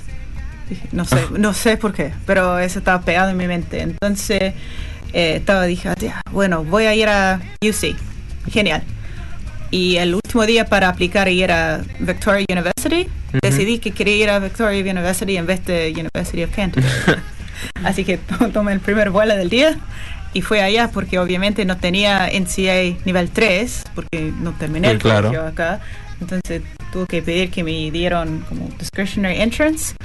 Dije, no sé, no sé por qué, pero eso estaba pegado en mi mente. Entonces eh, estaba dije, "Ah, bueno, voy a ir a UC, genial. Y el último día para aplicar y ir a Victoria University, Ujú. decidí que quería ir a Victoria University en vez de University of Canterbury. [laughs] Así que to- [laughs] tomé el primer vuelo del día y fui allá porque obviamente no tenía NCA nivel 3 porque no terminé Sí, el claro. colegio acá. Entonces tuve que pedir que me dieron como discretionary entrance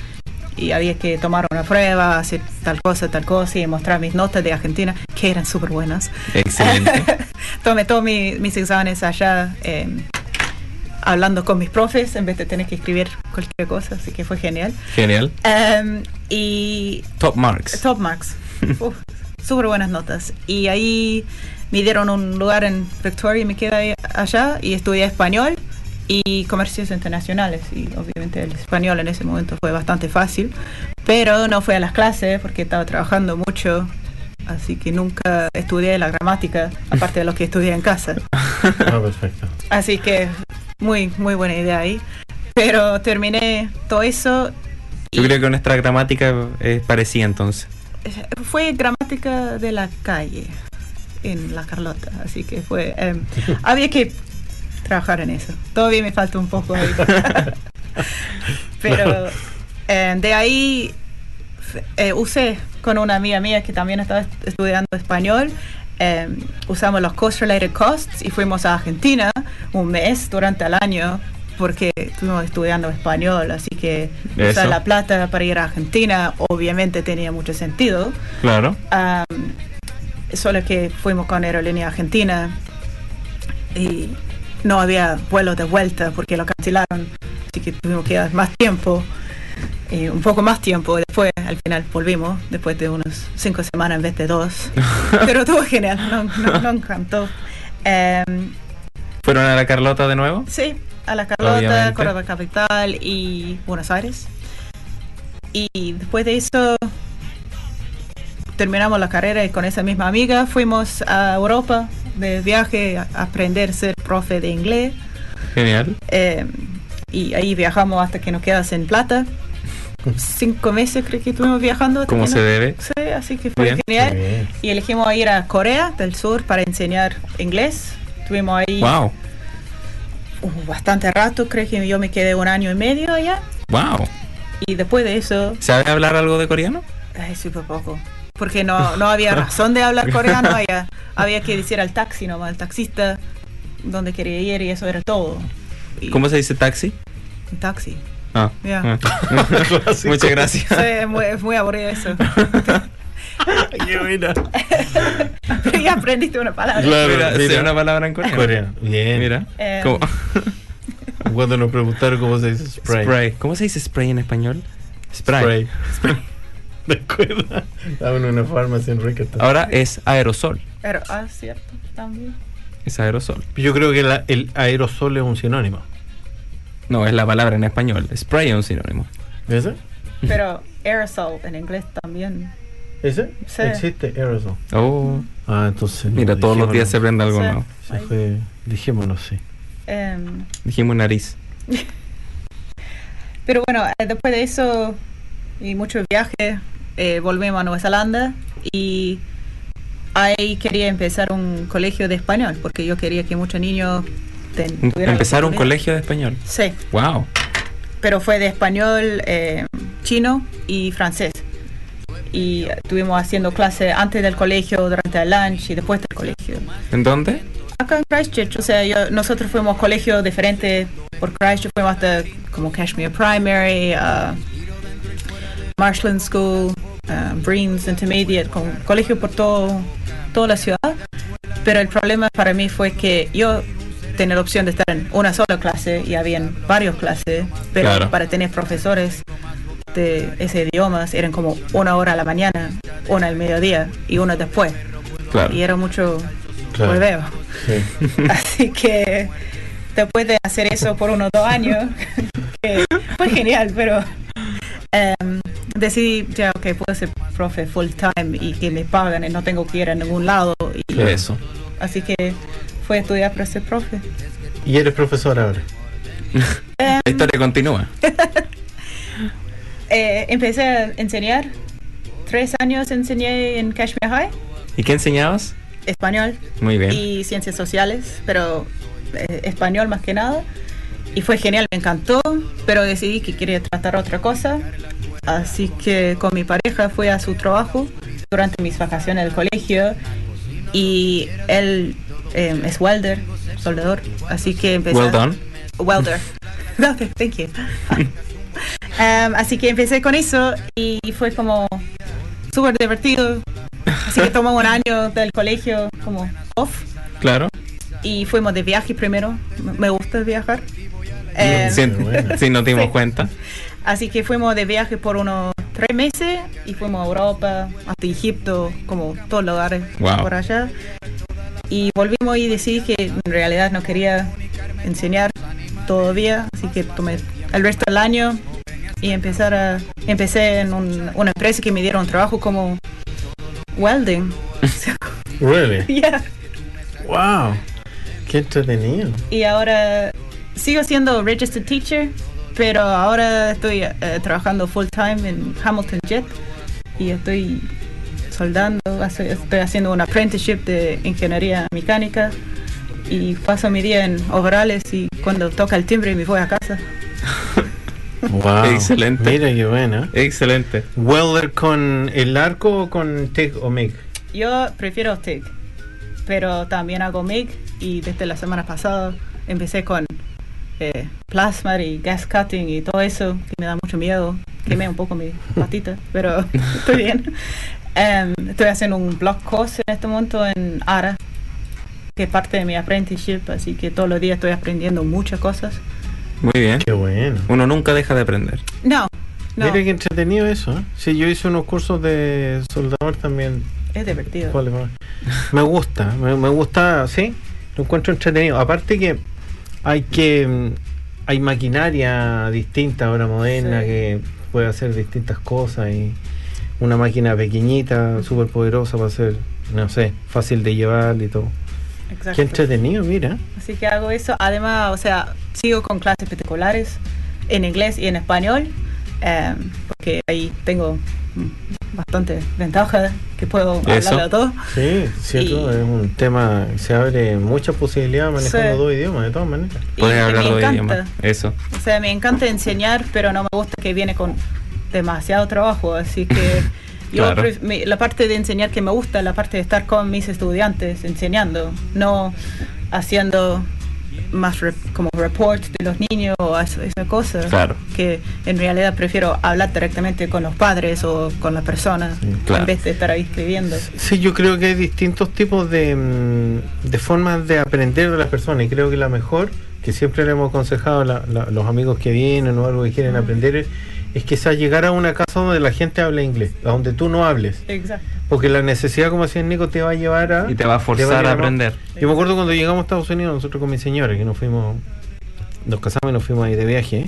y había que tomar una prueba, hacer tal cosa, tal cosa y mostrar mis notas de Argentina que eran súper buenas. Excelente. [laughs] Tomé todos mi- mis exámenes allá eh, hablando con mis profes en vez de tener que escribir cualquier cosa, así que fue genial. Genial. Em, y Top marks. Top marks. [laughs] Súper buenas notas. Y ahí me dieron un lugar en Victoria y me quedé allá y estudié español y comercios internacionales. Y obviamente el español en ese momento fue bastante fácil, pero no fui a las clases porque estaba trabajando mucho. Así que nunca estudié la gramática, aparte de lo que estudié en casa. Ah, perfecto. Así que muy, muy buena idea ahí. Pero terminé todo eso. Yo creo que nuestra gramática es parecida entonces. fue gramática de la calle en la Carlota, así que fue em, [laughs] había que trabajar en eso. Todavía me falta un poco ahí. [laughs] Pero em, de ahí eh, usé con una amiga mía que también estaba est- estudiando español. em, usamos los cost related costs y fuimos a Argentina un mes durante el año porque estuvimos estudiando español, así que Eso. usar la plata para ir a Argentina obviamente tenía mucho sentido. Claro. Am, solo que fuimos con Aerolínea Argentina y no había vuelo de vuelta porque lo cancelaron, así que tuvimos que dar más tiempo. Y un poco más tiempo. Después, al final, volvimos, después de unos cinco semanas en vez de dos. [laughs] Pero estuvo genial, no, no, encantó. Em, ¿Fueron a la Carlota de nuevo? Sí, a la Carlota, Obviamente. Córdoba Capital y Buenos Aires. Y después de eso terminamos la carrera y con esa misma amiga fuimos a Europa de viaje a aprender a ser profe de inglés. Genial. Eh, y ahí viajamos hasta que nos quedas en plata. Cinco meses creo que estuvimos viajando. Como se no- debe. Sí, así que fue Bien. genial. Bien. Y elegimos ir a Corea del Sur para enseñar inglés. Estuvimos ahí Wow. bastante rato, creo que yo me quedé un año y medio allá. Wow. Y después de eso, ¿Sabe hablar algo de coreano? ay, súper poco. Porque no, no había razón de hablar [laughs] coreano allá. Había que decir al taxi nomás, al taxista, dónde quería ir y eso era todo. Y ¿Cómo se dice taxi? un taxi. Ah. Ya. ah. [laughs] Muchas gracias. Sí, es muy, es muy aburrido eso. [laughs] Qué buena. [laughs] Ya aprendiste una palabra. Claro, Mira, mira. sé una palabra en coreano. Coreano. Bien. Mira. Eh, ¿Cómo? Cuando nos preguntaron cómo se dice spray. Spray. ¿Cómo se dice spray en español? Spray. Spray. Recuerda. Estaba en una farmacia en Rickerton. Ahora es aerosol. Pero, ah, cierto, también. Es aerosol. Yo creo que la- el aerosol es un sinónimo. No, es la palabra en español. Spray es un sinónimo. ¿Ese? Pero aerosol en inglés también. ¿Ese? Sí. Existe aerosol. Oh. Ah, entonces. Mira, no, todos los días se aprende algo Sí. nuevo. Fue. Dijémoslo, sí. Em, Dijimos nariz. [laughs] Pero bueno, eh, después de eso y muchos viajes, eh, volvimos a Nueva Zelanda y ahí quería empezar un colegio de español porque yo quería que muchos niños ten- la Empezar un colegio de español. Sí, Wow. pero fue de español, eh, chino y francés. Y estuvimos haciendo clases antes del colegio, durante el lunch y después del colegio. ¿En dónde? Acá en Christchurch, o sea, yo- nosotros fuimos a colegios diferentes por Christchurch, fuimos hasta como Kashmir Primary, uh, Marshland School, uh, Breens Intermediate, con colegios por todo, toda la ciudad. Pero el problema para mí fue que yo la opción de estar en una sola clase y habían varias clases, pero Claro. para tener profesores de ese idioma eran como una hora a la mañana, una al mediodía y una después. Claro. Y era mucho Claro. Sí. [laughs] Así que después de hacer eso por unos dos años, [laughs] que fue genial, pero em, decidí ya que puedo ser profe full time y que me pagan y no tengo que ir a ningún lado. Y, Eso. Así que fue a estudiar para ser profe. Y eres profesor ahora. [laughs] Em, La historia continúa. [laughs] eh, empecé a enseñar. Tres años enseñé en Kashmir High, ¿Y qué enseñabas? español Muy bien. y ciencias sociales, pero eh, español más que nada. Y fue genial, me encantó, pero decidí que quería tratar otra cosa. Así que con mi pareja fui a su trabajo durante mis vacaciones del colegio y él eh, es welder, soldador, así que empecé... Well done. Welder. [laughs] Okay, thank you. Um, [laughs] así que empecé con eso y fue como súper divertido. Así que tomé un año del colegio como off Claro. y fuimos de viaje primero. Me gusta viajar. Eh, [laughs] Sí, bueno. sí, nos dimos Sí. cuenta. Así que fuimos de viaje por unos tres meses y fuimos a Europa, hasta Egipto, como todos los lugares Wow. por allá. Y volvimos y decidí que en realidad no quería enseñar todavía, así que tomé el resto del año y empezar a, empecé en un- una empresa que me dieron trabajo como welding. [laughs] Really? [laughs] Yeah. Wow. Qué entretenido. Y ahora sigo siendo registered teacher, pero ahora estoy eh, trabajando full time en Hamilton Jet y estoy soldando, hace- estoy haciendo un apprenticeship de ingeniería mecánica y paso mi día en overales y cuando toca el timbre me voy a casa. [laughs] Wow. Excelente. Mira qué buena. Excelente. ¿Welder con el arco o con TIG o MIG? Yo prefiero TIG, pero también hago MIG y desde la semana pasada empecé con eh, plasma y gas cutting y todo eso que me da mucho miedo. Quemé un poco mi patita, pero [laughs] estoy bien. Em, estoy haciendo un blog course en este momento en ARA, que es parte de mi apprenticeship, así que todos los días estoy aprendiendo muchas cosas. Muy bien. Qué bueno. Uno nunca deja de aprender. No, No, Mira qué entretenido eso. ¿eh? Sí, yo hice unos cursos de soldador también. es divertido. ¿Cuál es? Me gusta, me, me gusta, sí, lo encuentro entretenido. Aparte que hay que mm, hay maquinaria distinta ahora moderna Sí. que puede hacer distintas cosas y una máquina pequeñita, súper poderosa para ser, no sé, fácil de llevar y todo. Exacto. Qué entretenido, mira. Así que hago eso. Además, o sea, sigo con clases particulares en inglés y en español, em, porque ahí tengo bastante ventaja que puedo Eso. hablarlo todo. Sí, cierto, Y- es un tema, se abre muchas posibilidades manejando Sí. dos idiomas, de todas maneras. Y Puedes me hablar dos encanta. idiomas. Eso. O sea, me encanta enseñar, pero no me gusta que viene con demasiado trabajo, así que [laughs] yo Claro. pref- mi- la parte de enseñar que me gusta, la parte de estar con mis estudiantes enseñando, no haciendo más re- como report de los niños o esa, esa cosa, Claro. que en realidad prefiero hablar directamente con los padres o con la persona claro. en vez de estar ahí escribiendo. Sí, yo creo que hay distintos tipos de, mm, de formas de aprender de las personas y creo que la mejor, que siempre le hemos aconsejado a los amigos que vienen o algo que quieren aprender, es, es que sea llegar a una casa donde la gente hable inglés, a donde tú no hables. Exacto. Porque la necesidad, como decía Nico, te va a llevar a... Y te va a forzar llevar a ¿no? aprender. Yo me acuerdo cuando llegamos a Estados Unidos, nosotros con mi señora, que nos fuimos, nos casamos y nos fuimos ahí de viaje.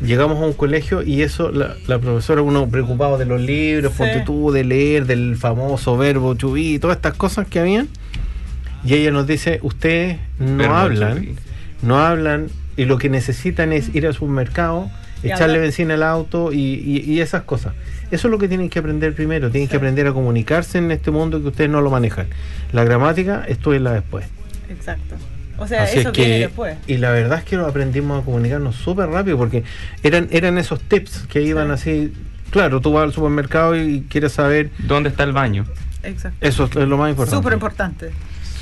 Llegamos a un colegio y eso, la, la profesora, uno preocupado de los libros, Sí. ponte de leer, del famoso verbo chubí, todas estas cosas que habían. Y ella nos dice, ustedes no Verbo hablan, chubí. no hablan, y lo que necesitan es ir al supermercado, Y echarle benzina al auto y, y- y esas cosas. Eso es lo que tienen que aprender primero, tienen Sí. que aprender a comunicarse en este mundo que ustedes no lo manejan. La gramática, esto es la después. Exacto. O sea, Así eso es viene que, después. y la verdad es que lo aprendimos a comunicarnos súper rápido porque eran, eran esos tips que iban Sí. así. Claro, tú vas al supermercado y quieres saber, ¿Dónde está el baño? Exacto. eso es lo más importante. Súper importante.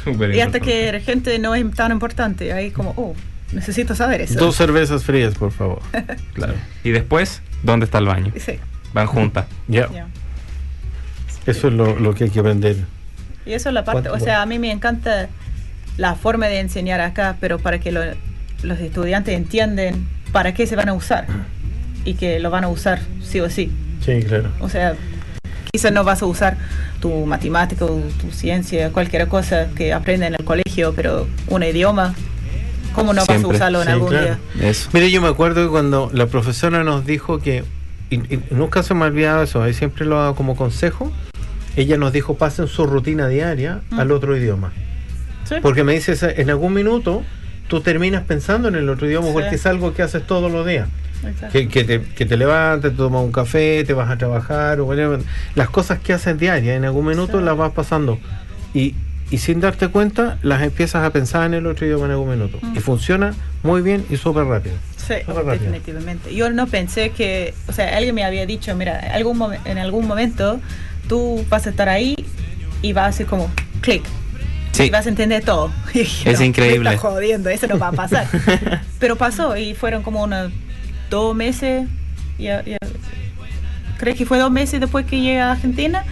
Súper Y hasta que la gente no es tan importante, ahí como, oh, necesito saber eso. Dos cervezas frías, por favor. [laughs] Claro. Y después, ¿dónde está el baño? Sí, Van juntas. Ya, ya. eso es lo, lo que hay que aprender. Y eso es la parte, o ¿Cuánto- sea, a mí me encanta la forma de enseñar acá, pero para que lo- los estudiantes entiendan para qué se van a usar y que lo van a usar sí o sí. Sí, claro. O sea, quizás no vas a usar tu matemática o tu ciencia, cualquier cosa que aprenden en el colegio, pero un idioma, ¿cómo no Siempre, vas a usarlo en sí, algún claro. día? Eso. Mire, yo me acuerdo que cuando la profesora nos dijo que, y, y nunca se me ha olvidado eso, ahí siempre lo hago como consejo, ella nos dijo pasen su rutina diaria Mm. al otro idioma. Sí. Porque me dices, en algún minuto tú terminas pensando en el otro idioma Sí. porque es algo que haces todos los días. Exacto. Que, que te, que te levantas, te tomas un café, te vas a trabajar, o whatever. las cosas que haces diarias, en algún minuto Sí. las vas pasando. Y, y sin darte cuenta, las empiezas a pensar en el otro idioma en algún minuto. Mm. Y funciona muy bien y súper rápido. Sí, rápido. definitivamente. Yo no pensé que, o sea, alguien me había dicho, mira, algún en algún momento tú vas a estar ahí y va a hacer como clic. Sí. Y vas a entender todo. [laughs] Es "No, increíble. Está jodiendo, eso no va a pasar. [laughs] Pero pasó y fueron como unos dos meses. Ya, ya- creo que fue dos meses después que llegué a Argentina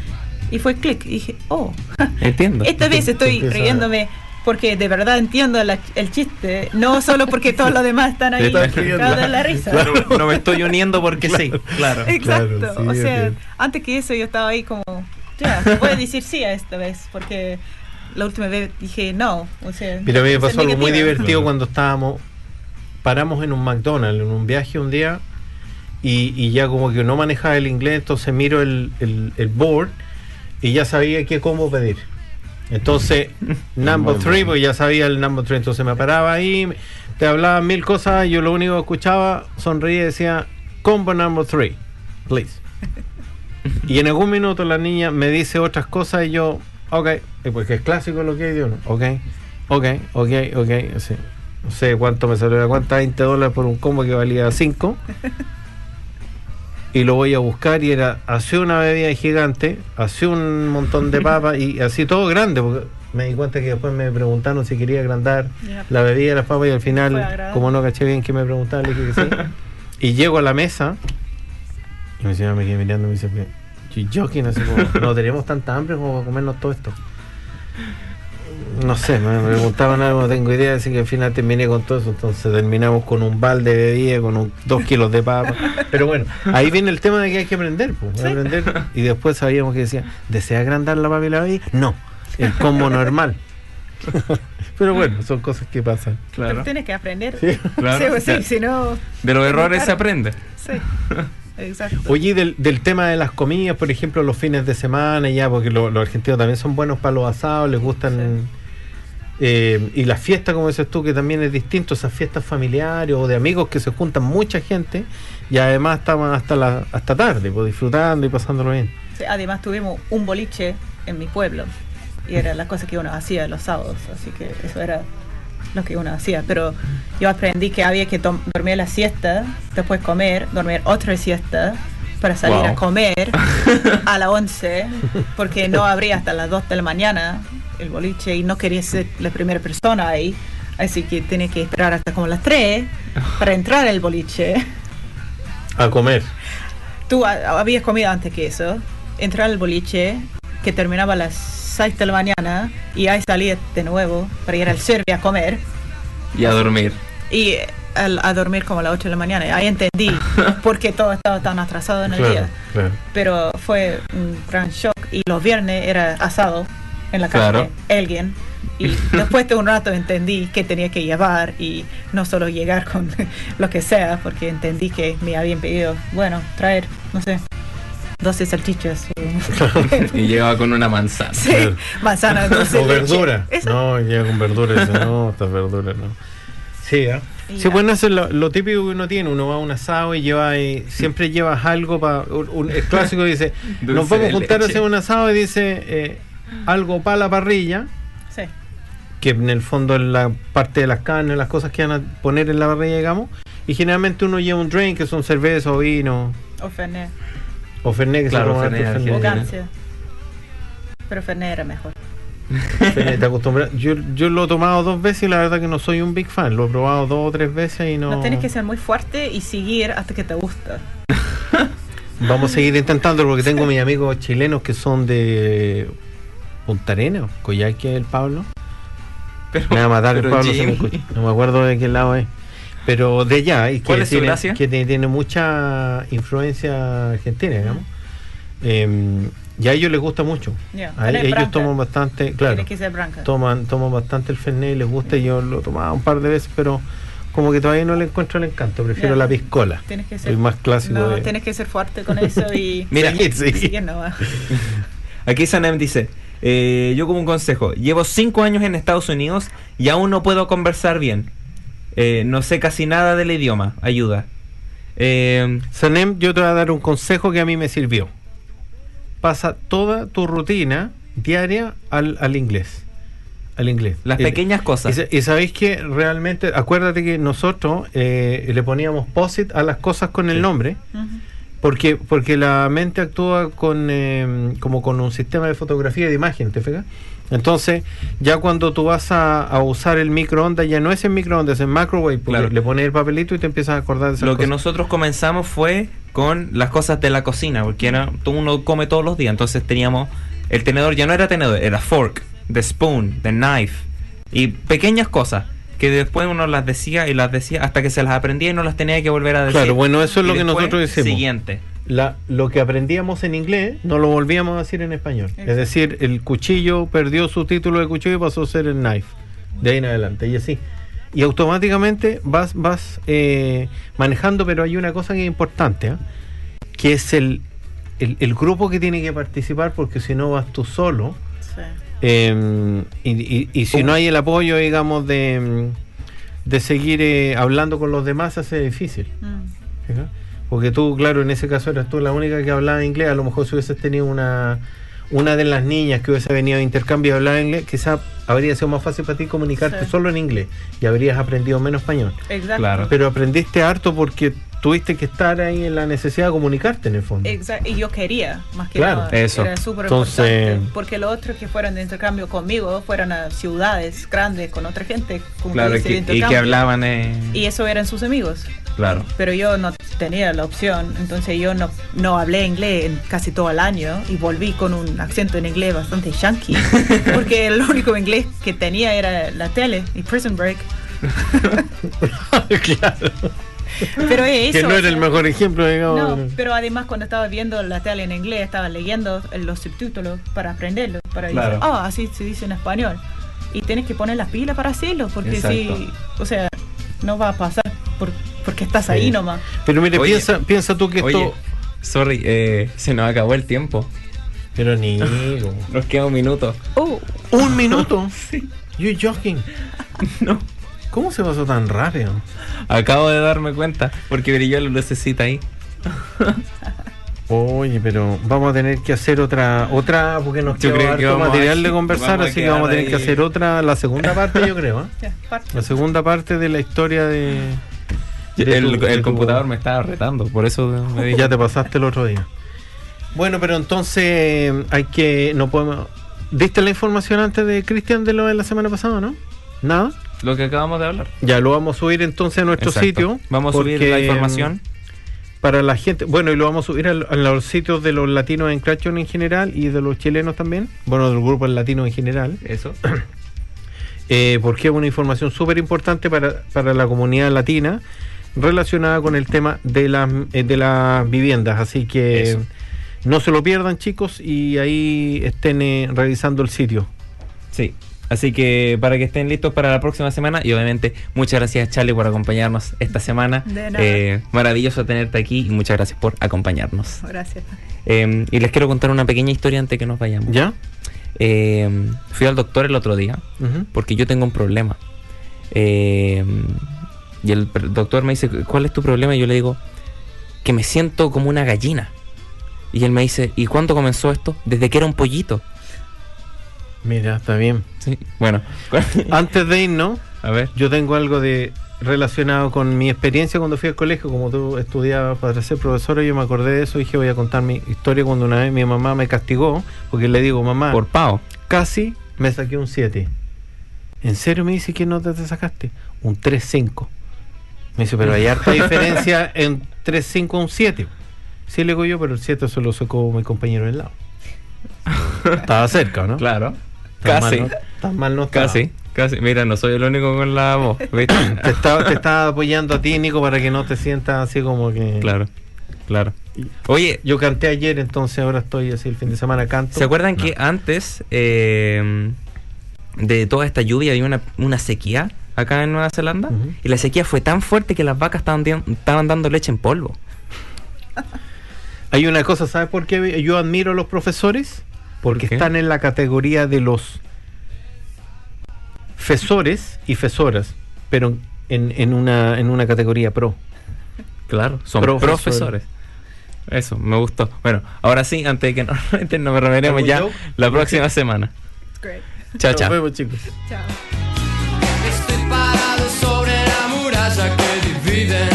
y fue clic. Y dije, oh, Entiendo. [laughs] esta vez estoy riéndome porque de verdad entiendo la- el chiste, no solo porque todos los demás están ahí cagados de la risa. Claro, no me estoy uniendo porque sí. Claro. Exacto. Claro, sí, o sea, antes que eso yo estaba ahí como, ya, voy a decir sí a esta vez, porque la última vez dije no. O sea, Mira, a mí me pasó algo muy divertido Claro. cuando estábamos, paramos en un McDonald's, en un viaje un día, y, y ya como que no manejaba el inglés, entonces miro el, el, el board y ya sabía qué combo pedir. Entonces, [laughs] number three, pues ya sabía el number three, entonces me paraba ahí, te hablaban mil cosas, yo lo único que escuchaba, sonreía y decía, combo number three, please. [laughs] Y en algún minuto la niña me dice otras cosas y yo, ok, y porque es clásico lo que hay de uno, ok, ok, ok, ok, así. No sé cuánto me salió la cuenta, 20 dólares por un combo que valía 5. [laughs] Y lo voy a buscar y era así una bebida gigante, así un montón de papas y así todo grande, porque me di cuenta que después me preguntaron si quería agrandar la bebida de las papas y al final, como no caché bien que me preguntaban, le dije que sí. y llego a la mesa y mi señora me quedé mirando y me dice, "You joking?", así como, no tenemos tanta hambre como para comernos todo esto. No sé, me preguntaban algo, no tengo idea, así que al final terminé con todo eso, entonces terminamos con un balde de bebida, con un, dos kilos de papa. Pero bueno, ahí viene el tema de que hay que aprender, pues, aprender. Y después sabíamos que decía, ¿desea agrandar la papa y la bebida? No, el combo normal. Pero bueno, son cosas que pasan. Pero tienes que aprender. Sí. Claro. Sí, pues sí, Ya. si no. De los errores se aprende. Sí. Exacto. Oye, del, del tema de las comidas, por ejemplo, los fines de semana, ya, porque lo- los argentinos también son buenos para los asados, les gustan. Eh, y las fiestas, como dices tú, que también es distinto, esas fiestas familiares o de amigos que se juntan mucha gente y además estaban hasta la, hasta tarde, pues disfrutando y pasándolo bien. Sí, además tuvimos un boliche en mi pueblo y era la cosa que uno hacía los sábados, así que eso era lo que uno hacía. Pero yo aprendí que había que dormir la siesta, después comer, dormir otra siesta para salir Wow. [laughs] a comer a las 11, porque no abría hasta las 2 de la mañana el boliche y no quería ser la primera persona ahí. Así que tenía que esperar hasta como las 3 para entrar al boliche. A comer. Tú ha- habías comido antes que eso, entrar al boliche, que terminaba a las 6 de la mañana, y ahí salía de nuevo para ir al Serbia a comer, Y a dormir. y al- a dormir como a las 8 de la mañana. Ahí entendí [laughs] por qué todo estaba tan atrasado en el Claro, día. claro. Pero fue un gran shock, y los viernes era asado en la casa Claro. de alguien. Y [laughs] después de un rato entendí que tenía que llevar y no solo llegar con [laughs] lo que sea, porque entendí que me habían pedido, bueno, traer, no sé, 12 salchichas. Y llegaba con una manzana. sí, manzana, dulce O verdura. Eso. No, llega con verdura. y dice, no, estas verduras no. Sí, ¿ah? Y Sí, bueno, eso es lo, lo típico que uno tiene. Uno va a un asado y lleva eh, siempre llevas algo para. El clásico dice: [laughs] Nos vamos a juntar a hacer un asado y dice eh, algo para la parrilla, Sí, que en el fondo es la parte de las carnes, las cosas que van a poner en la parrilla, digamos. Y generalmente uno lleva un drink, que son cerveza o vino, o Fernet, o fernet, que Claro, se Fernet, harto o. Pero Fernet era mejor. [laughs] Te acostumbras. Yo, yo lo he tomado dos veces y la verdad que no soy un big fan. Lo he probado dos o tres veces y no. No tienes que ser muy fuerte y seguir hasta que te gusta. [laughs] Vamos a seguir intentando porque tengo mis amigos chilenos que son de Punta Arenas, Coyhaique, el Pablo. Pero, Me va a matar el Pablo. si me no me acuerdo de qué lado es. Pero de allá, y que, ¿Cuál es su tiene, que tiene, tiene mucha influencia argentina, digamos. Eh, y a ellos les gusta mucho. Ya, A ellos branca. toman bastante, claro, que toman, toman bastante el Fernet y les gusta. Y yo lo tomaba un par de veces, pero como que todavía no le encuentro el encanto. Prefiero Ya. la piscola. Tienes que ser, El más clásico. no, de- tienes que ser fuerte con eso y [laughs] Mira, Sí, sí. seguir nomás. [laughs] Aquí Sanem dice, eh, yo como un consejo, llevo cinco años en Estados Unidos y aún no puedo conversar bien. Eh, no sé casi nada del idioma, ayuda. Eh, Sanem, yo te voy a dar un consejo que a mí me sirvió. Pasa toda tu rutina diaria al, al inglés. Al inglés. las Y- pequeñas Y, cosas. sa- y sabéis que realmente, acuérdate que nosotros eh, le poníamos posit a las cosas con el nombre, porque porque la mente actúa con eh, como con un sistema de fotografía y de imagen, ¿te fijas? Entonces, ya cuando tú vas a, a usar el microondas, ya no es en microondas, es en microwave, porque Claro. le pones el papelito y te empiezas a acordar de esas Lo que nosotros comenzamos fue con las cosas de la cocina, porque era, uno come todos los días, entonces teníamos, el tenedor ya no era tenedor, era fork, the spoon, the knife, y pequeñas cosas que después uno las decía y las decía hasta que se las aprendía y no las tenía que volver a decir. Claro, bueno, eso es Y lo que nosotros decimos. Siguiente. La, lo que aprendíamos en inglés no lo volvíamos a decir en español. Es decir, el cuchillo perdió su título de cuchillo y pasó a ser el knife. De ahí en adelante, y así. Y automáticamente vas, vas eh, manejando, pero hay una cosa que es importante, ¿ah? que es el, el, el grupo que tiene que participar, porque si no vas tú solo. Sí. eh, y, y- y si no hay el apoyo, digamos, de, de seguir eh, hablando con los demás, hace difícil. Mm. Porque tú, claro, en ese caso eras tú la única que hablaba inglés. A lo mejor si hubieses tenido una, una de las niñas que hubiese venido de intercambio y hablaba inglés, quizá habría sido más fácil para ti comunicarte Sí. solo en inglés y habrías aprendido menos español. Exacto. Claro. Pero aprendiste harto porque tuviste que estar ahí en la necesidad de comunicarte en el fondo. Exacto, y yo quería, más que Claro, nada. eso. Era súper Entonces- importante. Porque los otros que fueron de intercambio conmigo fueron a ciudades grandes con otra gente. Como Claro, que y que, hablaban. eh, Y eso eran sus amigos. Claro. Pero yo no tenía la opción, entonces yo no, no hablé inglés en casi todo el año y volví con un acento en inglés bastante yankee, [laughs] porque el único inglés que tenía era la tele y Prison Break. [laughs] claro. [laughs] Pero es que eso, no o era el mejor ejemplo, digamos. No, pero además cuando estaba viendo la tele en inglés, estaba leyendo los subtítulos para aprenderlo, para Claro. decir, ah, así se dice en español. Y tienes que poner las pilas para hacerlo, porque Exacto. si, o sea, no va a pasar por, porque estás Sí. ahí nomás. Pero mire, Oye. piensa, piensa tú que esto. Oye, sorry, eh, se nos acabó el tiempo. Pero ni. [laughs] Nos queda un minuto. Oh, ¿Un minuto? [laughs] You joking. No. ¿Cómo se pasó tan rápido? Acabo de darme cuenta porque brilló la lucecita ahí. Oye, pero vamos a tener que hacer otra, otra, porque nos Yo harto a- material de conversar, así que vamos a tener que hacer otra, la segunda parte, yo creo, ¿eh? [laughs] ya. La segunda parte de la historia de. de El, tu- de el tu- computador me estaba retando, por eso me dije. [laughs] Ya te pasaste el otro día. Bueno, pero entonces hay que. No podemos. ¿Diste la información antes de Cristian de lo de la semana pasada, no? ¿Nada? Lo que acabamos de hablar. Ya lo vamos a subir entonces a nuestro Exacto. sitio. Vamos a subir la información. Para la gente, bueno, y lo vamos a subir a, los sitios de los latinos en Crackton en general y de los chilenos también, bueno, del grupo latino en general, Eso. [clears throat] eh, porque es una información súper importante para, para la comunidad latina relacionada con el tema de las, eh, de las viviendas. Así que Eso. no se lo pierdan, chicos, y ahí estén eh, revisando el sitio. Sí. Así que para que estén listos para la próxima semana y obviamente muchas gracias Charlie por acompañarnos esta semana. De nada. Eh, maravilloso tenerte aquí y muchas gracias por acompañarnos. Gracias. Eh, y les quiero contar una pequeña historia antes que nos vayamos. ¿Ya? Eh, fui al doctor el otro día porque yo tengo un problema. Eh, y el doctor me dice, ¿cuál es tu problema? Y yo le digo, que me siento como una gallina. Y él me dice, ¿y cuándo comenzó esto? Desde que era un pollito. Mira, está bien. Sí, bueno. [laughs] Antes de irnos, A ver. yo tengo algo de relacionado con mi experiencia cuando fui al colegio, como tú estudiabas para ser profesora, yo me acordé de eso y dije voy a contar mi historia cuando una vez mi mamá me castigó, porque le digo, mamá, Por casi me saqué un 7. ¿En serio me dice qué nota te sacaste? Un 3-5. Me dice, pero hay harta diferencia [laughs] en 3-5 a un 7. Sí, le digo yo, pero el 7 solo sacó mi compañero del lado. [laughs] Estaba cerca, ¿no? Claro. Tan Casi. Mal, ¿no? Tan mal no estaba. Casi. Casi. Mira, no soy el único con la voz. ¿viste? [coughs] Te estaba, te estaba apoyando a ti, Nico, para que no te sientas así como que... claro. Claro. Oye, Yo canté ayer, entonces ahora estoy así el fin de semana canto. ¿Se acuerdan que antes eh, de toda esta lluvia había una, una sequía acá en Nueva Zelanda? Y la sequía fue tan fuerte que las vacas estaban, estaban dando leche en polvo. Hay una cosa, ¿sabes por qué yo admiro a los profesores? porque están en la categoría de los fesores y fesoras, pero en, en, una, en una categoría pro. Claro, son profesores. Eso, me gustó. Bueno, ahora sí, antes de que [laughs] nos, nos reveremos ya la próxima semana. Chao, chao. Nos vemos, chicos. Chao. Estoy parado sobre la muralla que divide.